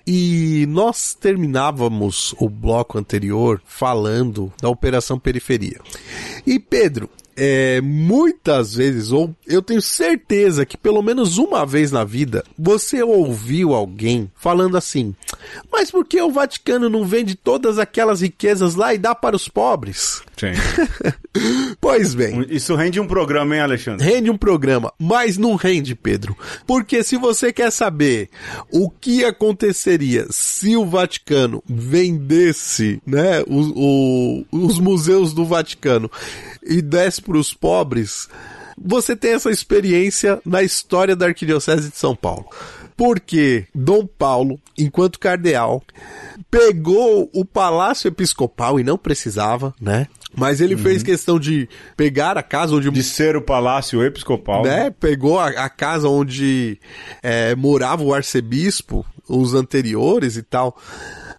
E nós terminávamos o bloco anterior falando da Operação Periferia. E Pedro, é, muitas vezes, ou eu tenho certeza que pelo menos uma vez na vida, você ouviu alguém falando assim: Mas por que o Vaticano não vende todas aquelas riquezas lá e dá para os pobres? Sim. (laughs) pois bem. Isso rende um programa, hein, Alexandre? Rende um programa, mas não rende, Pedro. Porque se você quer saber o que aconteceria se o Vaticano vendesse né, o, o, os museus do Vaticano e desse para os pobres, você tem essa experiência na história da Arquidiocese de São Paulo. Porque Dom Paulo, enquanto cardeal, pegou o palácio episcopal e não precisava, né? Mas ele uhum. fez questão de pegar a casa onde. De ser o palácio episcopal. Né? Pegou a, a casa onde é, morava o arcebispo, os anteriores e tal.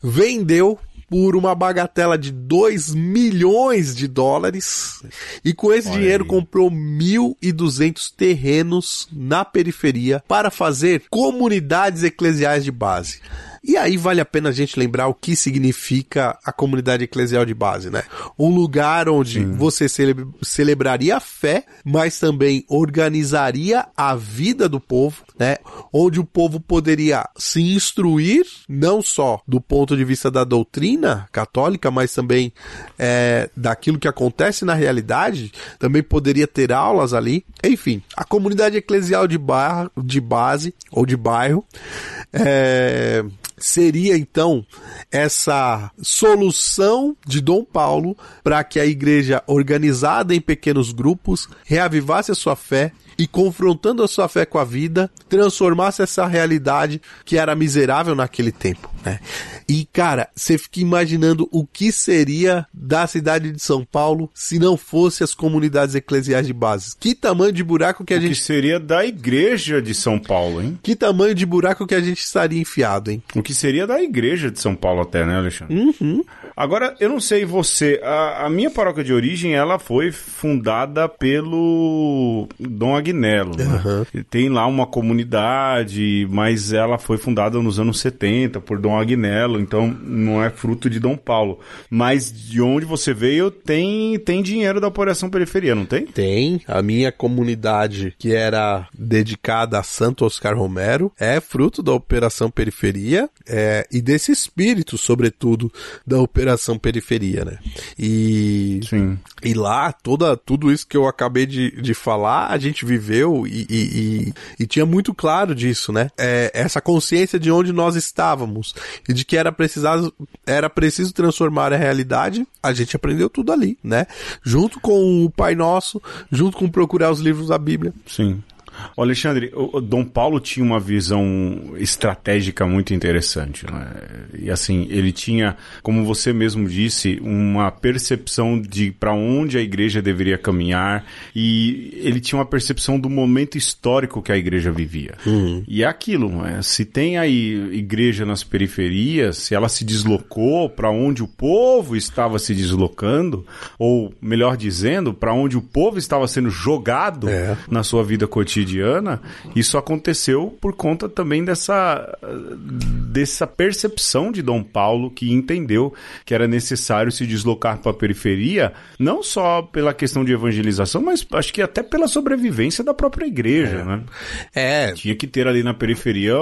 Vendeu por uma bagatela de 2 milhões de dólares e com esse Olha dinheiro aí. comprou 1.200 terrenos na periferia para fazer comunidades eclesiais de base. E aí vale a pena a gente lembrar o que significa a comunidade eclesial de base, né? Um lugar onde Sim. você cele celebraria a fé, mas também organizaria a vida do povo, né? Onde o povo poderia se instruir, não só do ponto de vista da doutrina católica, mas também é, daquilo que acontece na realidade, também poderia ter aulas ali. Enfim, a comunidade eclesial de, bar, de base ou de bairro é, seria então essa solução de Dom Paulo para que a igreja organizada em pequenos grupos reavivasse a sua fé e confrontando a sua fé com a vida, transformasse essa realidade que era miserável naquele tempo, né? E cara, você fica imaginando o que seria da cidade de São Paulo se não fosse as comunidades eclesiais de base. Que tamanho de buraco que a o gente que seria da igreja de São Paulo, hein? Que tamanho de buraco que a gente estaria enfiado, hein? O que seria da igreja de São Paulo até, né, Alexandre? Uhum. Agora, eu não sei você, a, a minha paróquia de origem, ela foi fundada pelo Dom Agnello, né? Uhum. Tem lá uma comunidade, mas ela foi fundada nos anos 70 por Dom Agnello, então não é fruto de Dom Paulo. Mas de onde você veio, tem, tem dinheiro da Operação Periferia, não tem? Tem. A minha comunidade, que era dedicada a Santo Oscar Romero, é fruto da Operação Periferia é, e desse espírito, sobretudo, da Operação Operação Periferia, né? E, Sim. e lá, toda, tudo isso que eu acabei de, de falar, a gente viveu e, e, e, e tinha muito claro disso, né? É, essa consciência de onde nós estávamos e de que era, precisado, era preciso transformar a realidade, a gente aprendeu tudo ali, né? Junto com o Pai Nosso, junto com procurar os livros da Bíblia. Sim. O Alexandre, o Dom Paulo tinha uma visão estratégica muito interessante. Né? E assim, ele tinha, como você mesmo disse, uma percepção de para onde a igreja deveria caminhar e ele tinha uma percepção do momento histórico que a igreja vivia. Uhum. E é aquilo, né? se tem aí igreja nas periferias, se ela se deslocou para onde o povo estava se deslocando, ou melhor dizendo, para onde o povo estava sendo jogado é. na sua vida cotidiana cotidiana, isso aconteceu por conta também dessa, dessa percepção de Dom Paulo que entendeu que era necessário se deslocar para a periferia, não só pela questão de evangelização, mas acho que até pela sobrevivência da própria igreja, é. né? É. Tinha que ter ali na periferia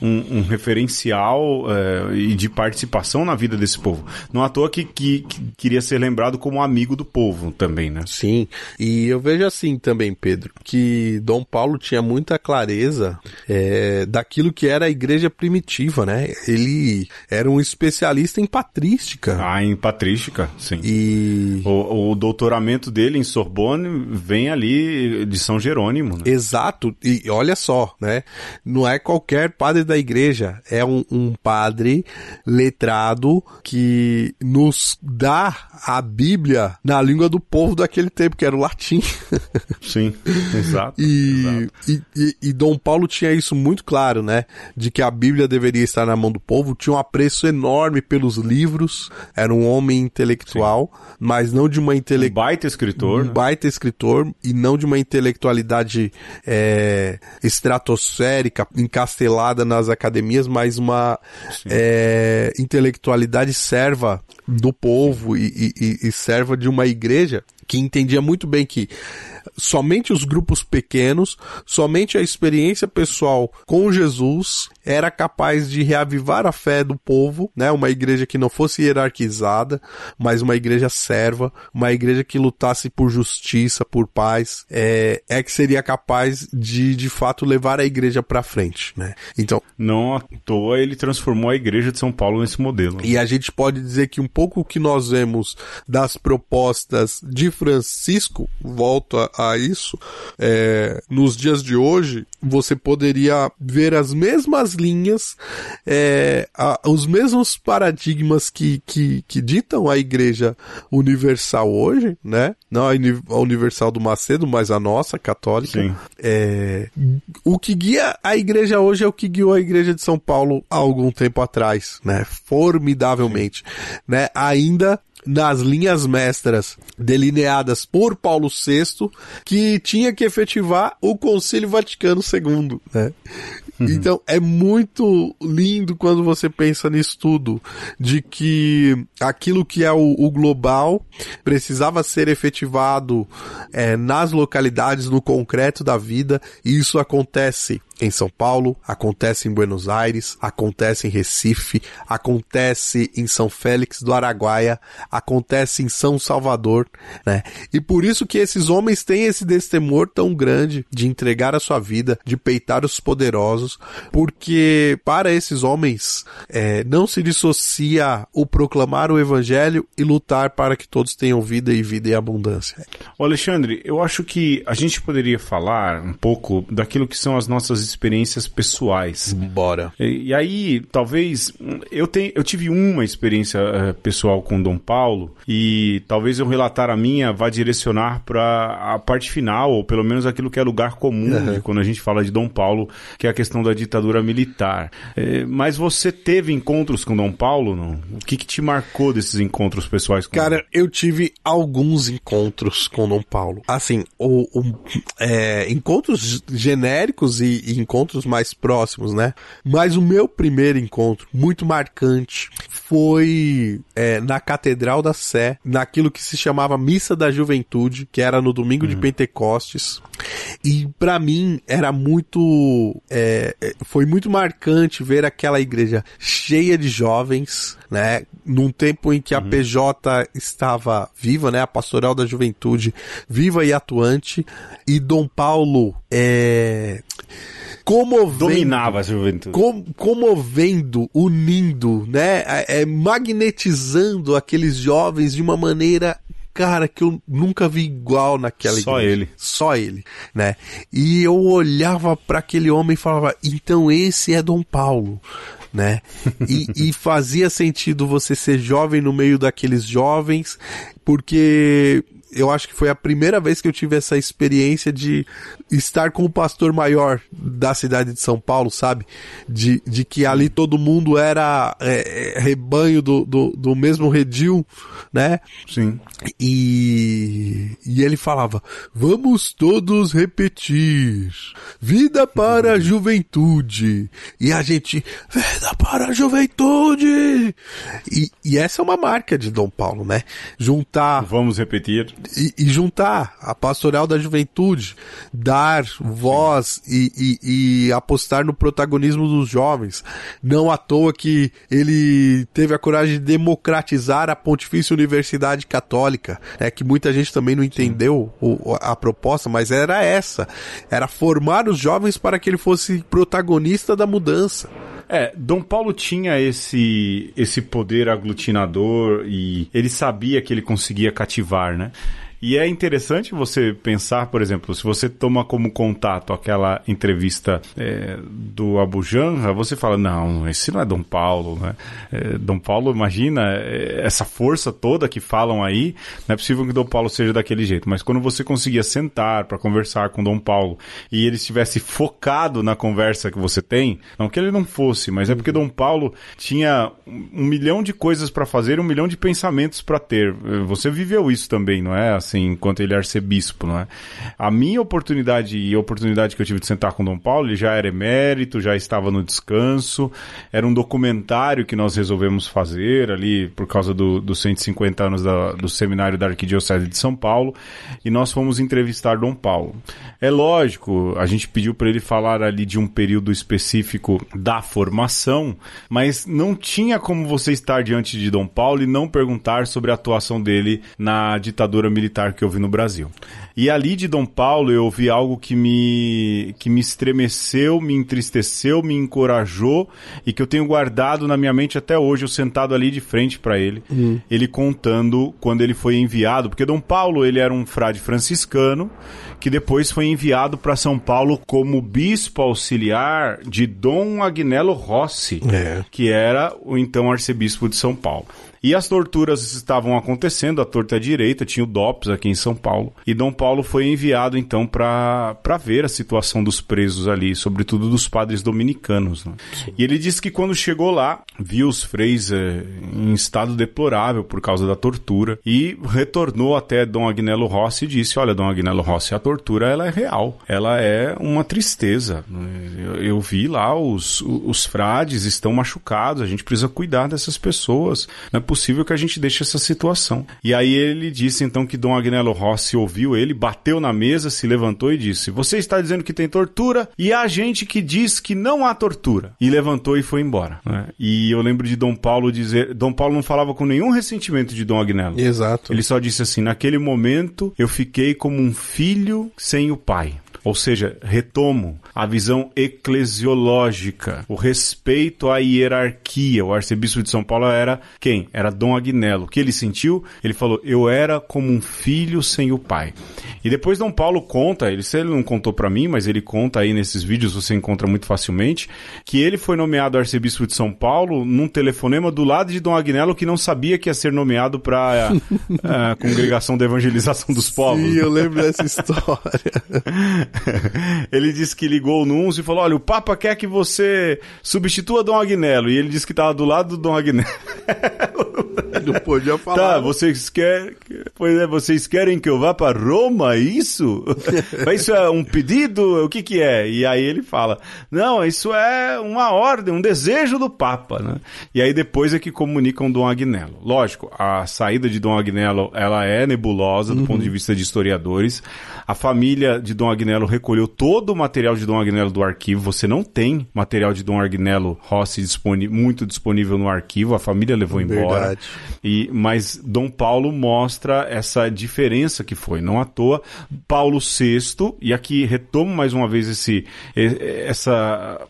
um, um referencial é, e de participação na vida desse povo. Não à toa que, que, que queria ser lembrado como amigo do povo também, né? Sim. E eu vejo assim também, Pedro, que Dom Paulo Paulo tinha muita clareza é, daquilo que era a igreja primitiva, né? Ele era um especialista em patrística. Ah, em patrística, sim. E... O, o doutoramento dele em Sorbonne vem ali de São Jerônimo. Né? Exato. E olha só, né? Não é qualquer padre da igreja, é um, um padre letrado que nos dá a Bíblia na língua do povo daquele tempo, que era o latim. (laughs) Sim, exato. e E, e, e, Dom Paulo tinha isso muito claro, né? De que a Bíblia deveria estar na mão do povo, tinha um apreço enorme pelos livros, era um homem intelectual, Sim. mas não de uma intelectualidade. Um baita escritor. Um né? baita escritor, e não de uma intelectualidade é, estratosférica, encastelada nas academias, mas uma é, intelectualidade serva do povo e, e, e serva de uma igreja que entendia muito bem que somente os grupos pequenos, somente a experiência pessoal com Jesus era capaz de reavivar a fé do povo, né? Uma igreja que não fosse hierarquizada, mas uma igreja serva, uma igreja que lutasse por justiça, por paz, é, é que seria capaz de, de fato, levar a igreja para frente, né? Então, não à toa ele transformou a igreja de São Paulo nesse modelo. E a gente pode dizer que um pouco o que nós vemos das propostas de Francisco, volto a, isso, é, nos dias de hoje, você poderia ver as mesmas linhas, é, a, os mesmos paradigmas que, que, que ditam a igreja universal hoje, né? Não a universal do Macedo, mas a nossa, católica. Sim. É, o que guia a igreja hoje é o que guiou a igreja de São Paulo há algum tempo atrás, né? Formidavelmente, Sim. né? Ainda nas linhas mestras delineadas por Paulo VI, que tinha que efetivar o Concílio Vaticano II, né? Uhum. Então é muito lindo quando você pensa nisso tudo, de que aquilo que é o, o global precisava ser efetivado é, nas localidades, no concreto da vida, e isso acontece em São Paulo, acontece em Buenos Aires, acontece em Recife, acontece em São Félix do Araguaia, acontece em São Salvador, né? E por isso que esses homens têm esse destemor tão grande de entregar a sua vida, de peitar os poderosos, porque para esses homens é, não se dissocia o proclamar o evangelho e lutar para que todos tenham vida e vida em abundância. Alexandre, eu acho que a gente poderia falar um pouco daquilo que são as nossas experiências pessoais. Bora. E, e aí, talvez, eu, tenho, eu tive uma experiência uh, pessoal com Dom Paulo e talvez eu relatar a minha vá direcionar para a parte final, ou pelo menos aquilo que é lugar comum uhum. de quando a gente fala de Dom Paulo, que é a questão da ditadura militar. É, mas você teve encontros com Dom Paulo? Não? O que, que te marcou desses encontros pessoais com Cara, eu tive alguns encontros com Dom Paulo. Assim, o, o é, encontros genéricos e, e encontros mais próximos, né? Mas o meu primeiro encontro, muito marcante, foi é, na Catedral da Sé, naquilo que se chamava Missa da Juventude, que era no domingo de Pentecostes. E para mim era muito, é, é, foi muito marcante ver aquela igreja cheia de jovens, né? Num tempo em que a PJ estava viva, né? A Pastoral da Juventude viva e atuante, e Dom Paulo é comovendo, Dominava a juventude. com- comovendo, unindo, né? É, é, magnetizando aqueles jovens de uma maneira, cara, que eu nunca vi igual naquela Só igreja. ele. Só ele, né? E eu olhava para aquele homem e falava, então esse é Dom Paulo. Né? (laughs) E, e fazia sentido você ser jovem no meio daqueles jovens, porque eu acho que foi a primeira vez que eu tive essa experiência de estar com o pastor maior da cidade de São Paulo, sabe? De, de que ali todo mundo era é, é, rebanho do, do, do mesmo redil, né? Sim. E, e ele falava: Vamos todos repetir. Vida para a juventude. E a gente, vida para a juventude. E, e essa é uma marca de Dom Paulo, né? Juntar Vamos repetir. E, e juntar a pastoral da juventude, dar voz e, e- e apostar no protagonismo dos jovens. Não à toa que ele teve a coragem de democratizar a Pontifícia Universidade Católica, é que muita gente também não entendeu o- a proposta, mas era essa, era formar os jovens para que ele fosse protagonista da mudança. É, Dom Paulo tinha esse esse poder aglutinador e ele sabia que ele conseguia cativar, né? E é interessante você pensar, por exemplo, se você toma como contato aquela entrevista é, do Abu Janra, você fala, não, esse não é Dom Paulo, né? É, Dom Paulo, imagina é, essa força toda que falam aí, não é possível que Dom Paulo seja daquele jeito. Mas quando você conseguia sentar para conversar com Dom Paulo e ele estivesse focado na conversa que você tem, não que ele não fosse, mas é porque Dom Paulo tinha um milhão de coisas para fazer, um milhão de pensamentos para ter. Você viveu isso também, não é? Assim, enquanto ele é arcebispo, não é? A minha oportunidade e a oportunidade que eu tive de sentar com Dom Paulo, ele já era emérito, já estava no descanso, era um documentário que nós resolvemos fazer ali por causa do, dos 150 anos da- do seminário da Arquidiocese de São Paulo, e nós fomos entrevistar Dom Paulo. É lógico, a gente pediu para ele falar ali de um período específico da formação, mas não tinha como você estar diante de Dom Paulo e não perguntar sobre a atuação dele na ditadura militar que houve no Brasil. E ali de Dom Paulo eu ouvi algo que me, que me estremeceu, me entristeceu, me encorajou e que eu tenho guardado na minha mente até hoje, eu sentado ali de frente para ele, ele contando quando ele foi enviado, porque Dom Paulo ele era um frade franciscano que depois foi enviado para São Paulo como bispo auxiliar de Dom Agnello Rossi, É. que era o então arcebispo de São Paulo. E as torturas estavam acontecendo, a torta à direita, tinha o DOPS aqui em São Paulo. E Dom Paulo foi enviado então para ver a situação dos presos ali, sobretudo dos padres dominicanos. né? E ele disse que quando chegou lá, viu os freis eh, em estado deplorável por causa da tortura e retornou até Dom Agnello Rossi e disse: Olha, Dom Agnello Rossi, a tortura ela é real, ela é uma tristeza. Eu, eu vi lá os, os frades estão machucados, a gente precisa cuidar dessas pessoas. Não é possível que a gente deixe essa situação. E aí ele disse então que Dom Agnello Rossi ouviu ele, bateu na mesa, se levantou e disse: Você está dizendo que tem tortura e há gente que diz que não há tortura. E levantou e foi embora. né? E eu lembro de Dom Paulo dizer: Dom Paulo não falava com nenhum ressentimento de Dom Agnello. Exato. Ele só disse assim: naquele momento eu fiquei como um filho sem o pai. Ou seja, retomo a visão eclesiológica, o respeito à hierarquia. O arcebispo de São Paulo era quem? Era Dom Agnello. O que ele sentiu? Ele falou: Eu era como um filho sem o pai. E depois Dom Paulo conta, ele, ele não contou para mim, mas ele conta aí nesses vídeos, você encontra muito facilmente, que ele foi nomeado arcebispo de São Paulo num telefonema do lado de Dom Agnello que não sabia que ia ser nomeado para a (laughs) congregação da evangelização dos povos. Sim, eu lembro dessa história. (laughs) (laughs) ele disse que ligou no uns e falou: Olha, o Papa quer que você substitua Dom Agnello. E ele disse que estava do lado do Dom Agnello. Não podia falar. Tá, vocês querem, pois é, vocês querem que eu vá para Roma, isso? (laughs) Mas isso é um pedido? O que que é? E aí ele fala: "Não, isso é uma ordem, um desejo do Papa", né? E aí depois é que comunicam Dom Agnello. Lógico, a saída de Dom Agnello, ela é nebulosa do uhum. ponto de vista de historiadores. A família de Dom Agnello recolheu todo o material de Dom Agnello do arquivo. Você não tem material de Dom Agnello Rossi disponível, muito disponível no arquivo. A família levou embora. E, mas Dom Paulo mostra essa diferença que foi. Não à toa, Paulo VI, e aqui retomo mais uma vez esse, essa,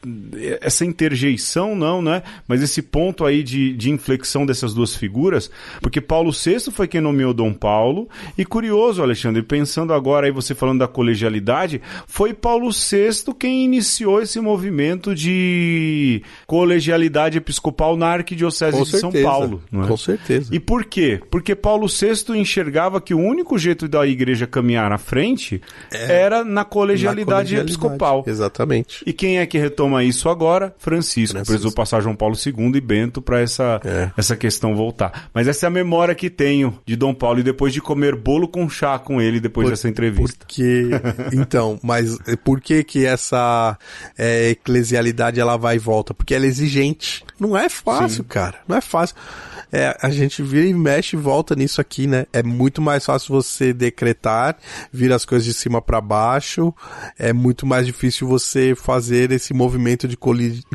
essa interjeição, não, né? Mas esse ponto aí de, de inflexão dessas duas figuras, porque Paulo VI foi quem nomeou Dom Paulo. E curioso, Alexandre, pensando agora aí você falando da colegialidade, foi Paulo VI quem iniciou esse movimento de colegialidade episcopal na Arquidiocese Com de certeza. São Paulo. É? Com certeza. E por quê? Porque Paulo VI enxergava que o único jeito da igreja caminhar à frente é, era na colegialidade, na colegialidade, episcopal. Exatamente. E quem é que retoma isso agora? Francisco. Francisco. Precisou passar João Paulo II e Bento para essa, é. essa questão voltar. Mas essa é a memória que tenho de Dom Paulo e depois de comer bolo com chá com ele depois por, dessa entrevista. Porque, (laughs) então, mas por que que essa é, eclesialidade ela vai e volta? Porque ela é exigente. Não é fácil, Sim. cara. Não é fácil. É, a gente vira e mexe e volta nisso aqui, né? É muito mais fácil você decretar, vir as coisas de cima para baixo. É muito mais difícil você fazer esse movimento de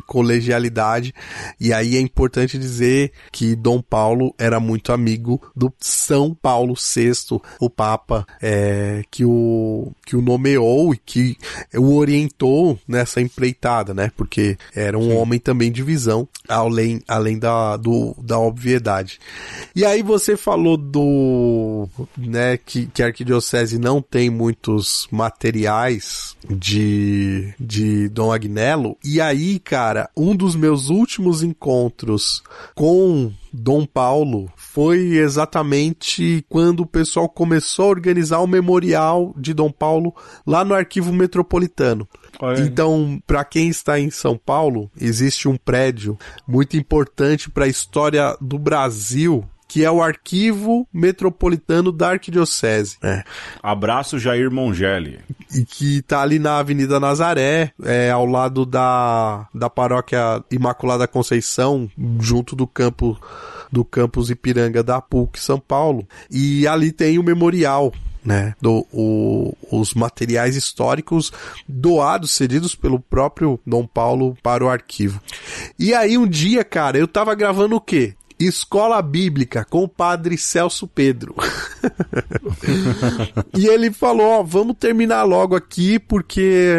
colegialidade. E aí é importante dizer que Dom Paulo era muito amigo do São Paulo VI, o Papa, é, que, o, que o nomeou e que o orientou nessa empreitada, né? Porque era um Sim. homem também de visão, além, além da, do, da obviedade. E aí você falou do, né, que, que a arquidiocese não tem muitos materiais de, de Dom Agnello. E aí, cara, um dos meus últimos encontros com Dom Paulo foi exatamente quando o pessoal começou a organizar o memorial de Dom Paulo lá no Arquivo Metropolitano. Então, para quem está em São Paulo, existe um prédio muito importante para a história do Brasil que é o Arquivo Metropolitano da Arquidiocese. É. Abraço Jair Mongelli. E que tá ali na Avenida Nazaré, é, ao lado da, da paróquia Imaculada Conceição, junto do campo do campus Ipiranga da PUC São Paulo. E ali tem o memorial né, do, o, os materiais históricos doados, cedidos pelo próprio Dom Paulo para o arquivo. E aí um dia, cara, eu tava gravando o quê? Escola Bíblica com o padre Celso Pedro. (laughs) e ele falou: Ó, vamos terminar logo aqui porque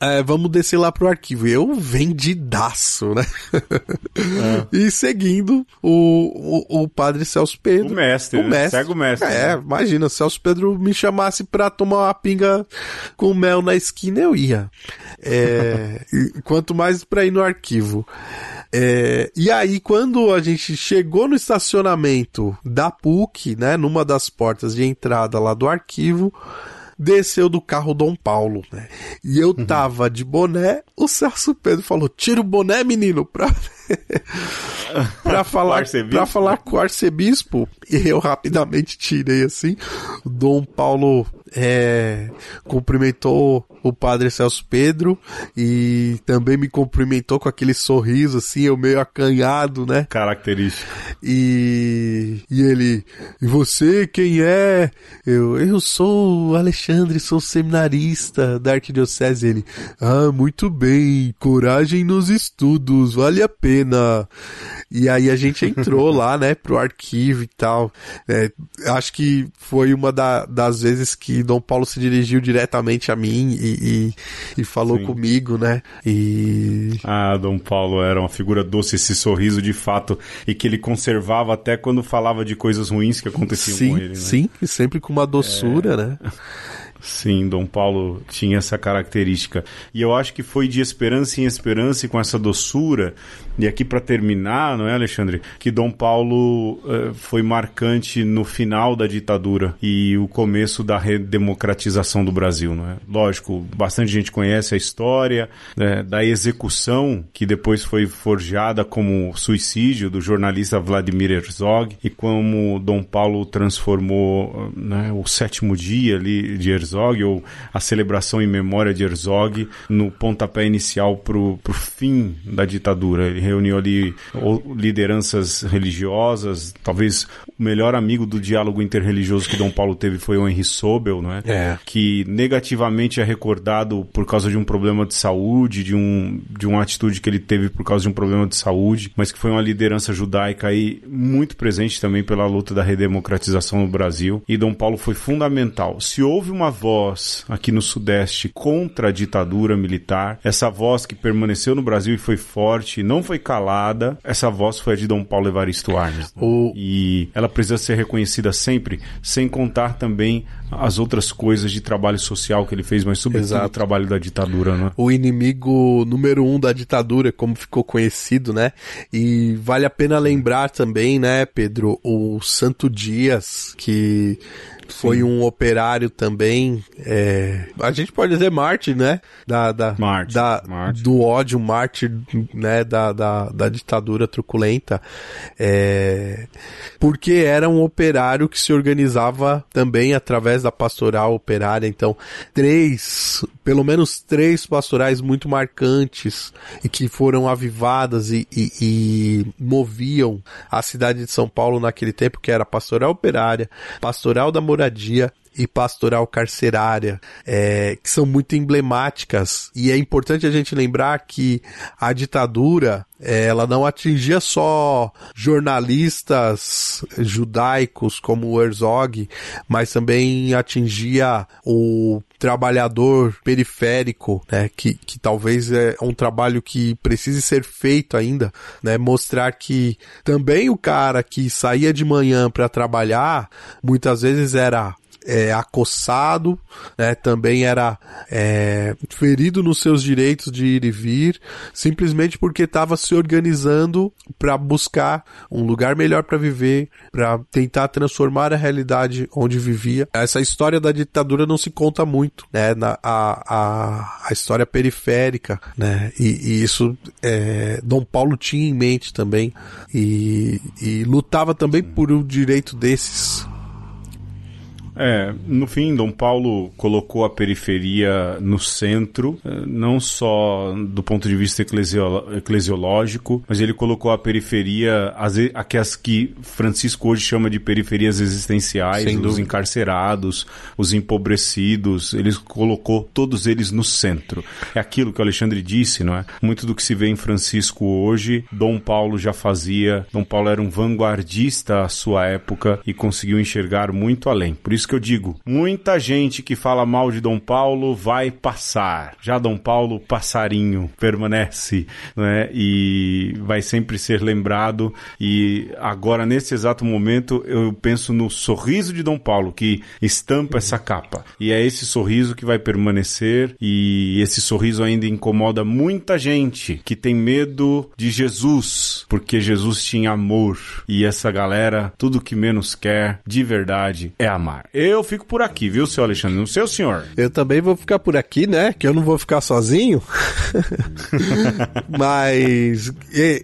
é, vamos descer lá pro arquivo. Eu vendidaço, né? É. (laughs) e seguindo o, o, o, padre Celso Pedro. O mestre, o né? mestre. Mestre. É, né? imagina, se Celso Pedro me chamasse pra tomar uma pinga com mel na esquina, eu ia. É, (laughs) quanto mais pra ir no arquivo. É, e aí, quando a gente chegou no estacionamento da PUC, né, numa das portas de entrada lá do arquivo, desceu do carro Dom Paulo, né? E eu uhum. tava de boné, o Celso Pedro falou: tira o boné, menino, pra. (laughs) pra falar, pra falar com o arcebispo. E eu rapidamente tirei assim. Dom Paulo é, cumprimentou o padre Celso Pedro e também me cumprimentou com aquele sorriso assim, eu meio acanhado, né? Característico. E, e ele, e você quem é? Eu, eu sou Alexandre, sou seminarista da Arquidiocese. Ele, ah, muito bem, coragem nos estudos, vale a pena. E aí a gente entrou lá, né, pro arquivo e tal. É, acho que foi uma da, das vezes que Dom Paulo se dirigiu diretamente a mim e, e, e falou Sim. comigo, né? E. Ah, Dom Paulo era uma figura doce, esse sorriso de fato, e que ele conservava até quando falava de coisas ruins que aconteciam sim, com ele, né? Sim, sempre com uma doçura, é... né? (laughs) Sim, Dom Paulo tinha essa característica. E eu acho que foi de esperança em esperança e com essa doçura. E aqui para terminar, não é, Alexandre? Que Dom Paulo eh, foi marcante no final da ditadura e o começo da redemocratização do Brasil, não é? Lógico, bastante gente conhece a história né, da execução que depois foi forjada como suicídio do jornalista Vladimir Herzog e como Dom Paulo transformou né, o sétimo dia ali de Herzog ou a celebração em memória de Herzog no pontapé inicial para o fim da ditadura. Ele reuniu ali lideranças religiosas, talvez o melhor amigo do diálogo interreligioso que Dom Paulo teve foi o Henri Sobel, não é? Que negativamente é recordado por causa de um problema de saúde, de, um, de uma atitude que ele teve por causa de um problema de saúde, mas que foi uma liderança judaica aí muito presente também pela luta da redemocratização no Brasil. E Dom Paulo foi fundamental. Se houve uma voz aqui no Sudeste contra a ditadura militar, essa voz que permaneceu no Brasil e foi forte, não foi foi calada, essa voz foi a de Dom Paulo Evaristo Arnes. O... E ela precisa ser reconhecida sempre, sem contar também as outras coisas de trabalho social que ele fez, mas sobretudo Exato. o trabalho da ditadura, né? O inimigo número um da ditadura, como ficou conhecido, né? E vale a pena lembrar também, né, Pedro, o Santo Dias, que foi um operário também. É, a gente pode dizer Marte, né? Da, da, Marte, da Marte. Do ódio, Marte, né? Da, da, da ditadura truculenta. É, porque era um operário que se organizava também através da pastoral operária. Então, três, pelo menos três pastorais muito marcantes e que foram avivadas e, e, e moviam a cidade de São Paulo naquele tempo, que era a pastoral operária, pastoral da moradia e pastoral carcerária, é, que são muito emblemáticas. E é importante a gente lembrar que a ditadura é, ela não atingia só jornalistas judaicos como o Herzog, mas também atingia o trabalhador periférico, né, que, que talvez é um trabalho que precise ser feito ainda, né, mostrar que também o cara que saía de manhã para trabalhar muitas vezes era é, acossado, né, também era é, ferido nos seus direitos de ir e vir, simplesmente porque estava se organizando para buscar um lugar melhor para viver, para tentar transformar a realidade onde vivia. Essa história da ditadura não se conta muito, né, na, a, a, a história periférica, né, e, e isso é, Dom Paulo tinha em mente também e, e lutava também por o direito desses é, no fim, Dom Paulo colocou a periferia no centro, eh, não só do ponto de vista eclesiológico, mas ele colocou a periferia, as, aquelas que Francisco hoje chama de periferias existenciais, os encarcerados, os empobrecidos, ele colocou todos eles no centro. É aquilo que o Alexandre disse, não é? Muito do que se vê em Francisco hoje, Dom Paulo já fazia. Dom Paulo era um vanguardista à sua época e conseguiu enxergar muito além. Por isso isso que eu digo. Muita gente que fala mal de Dom Paulo vai passar. Já Dom Paulo, passarinho, permanece, né? E vai sempre ser lembrado. E agora, nesse exato momento, eu penso no sorriso de Dom Paulo, que estampa essa capa. E é esse sorriso que vai permanecer. E esse sorriso ainda incomoda muita gente que tem medo de Jesus, porque Jesus tinha amor. E essa galera, tudo que menos quer, de verdade, é amar. Eu fico por aqui, viu, seu Alexandre? No seu senhor. Eu também vou ficar por aqui, né? Que eu não vou ficar sozinho. (laughs) Mas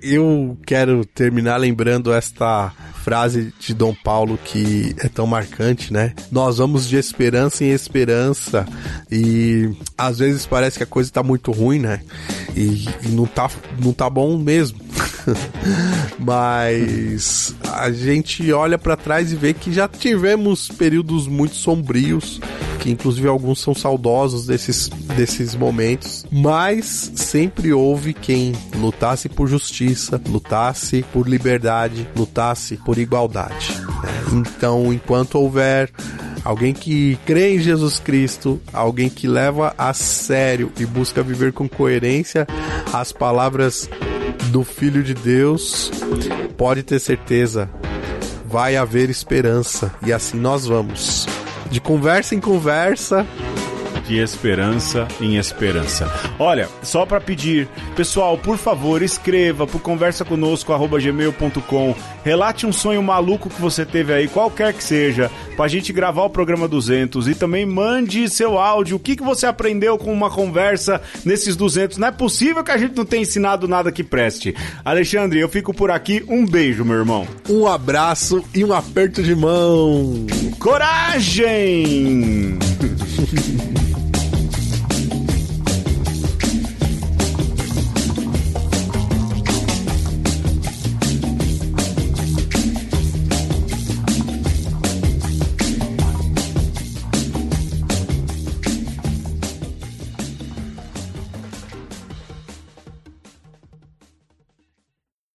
eu quero terminar lembrando esta frase de Dom Paulo que é tão marcante, né? Nós vamos de esperança em esperança e às vezes parece que a coisa tá muito ruim, né? E, e não, tá, não tá bom mesmo. (laughs) Mas a gente olha para trás e vê que já tivemos períodos muito sombrios, que inclusive alguns são saudosos desses, desses momentos, mas sempre houve quem lutasse por justiça, lutasse por liberdade, lutasse por igualdade. Né? Então, enquanto houver alguém que crê em Jesus Cristo, alguém que leva a sério e busca viver com coerência as palavras do Filho de Deus, pode ter certeza, vai haver esperança e assim nós vamos. De conversa em conversa, de esperança em esperança. Olha, só para pedir, pessoal, por favor, escreva por conversa conosco gmail.com. Relate um sonho maluco que você teve aí, qualquer que seja, pra gente gravar o programa 200 e também mande seu áudio. O que, que você aprendeu com uma conversa nesses 200? Não é possível que a gente não tenha ensinado nada que preste. Alexandre, eu fico por aqui. Um beijo, meu irmão. Um abraço e um aperto de mão. Coragem! (laughs)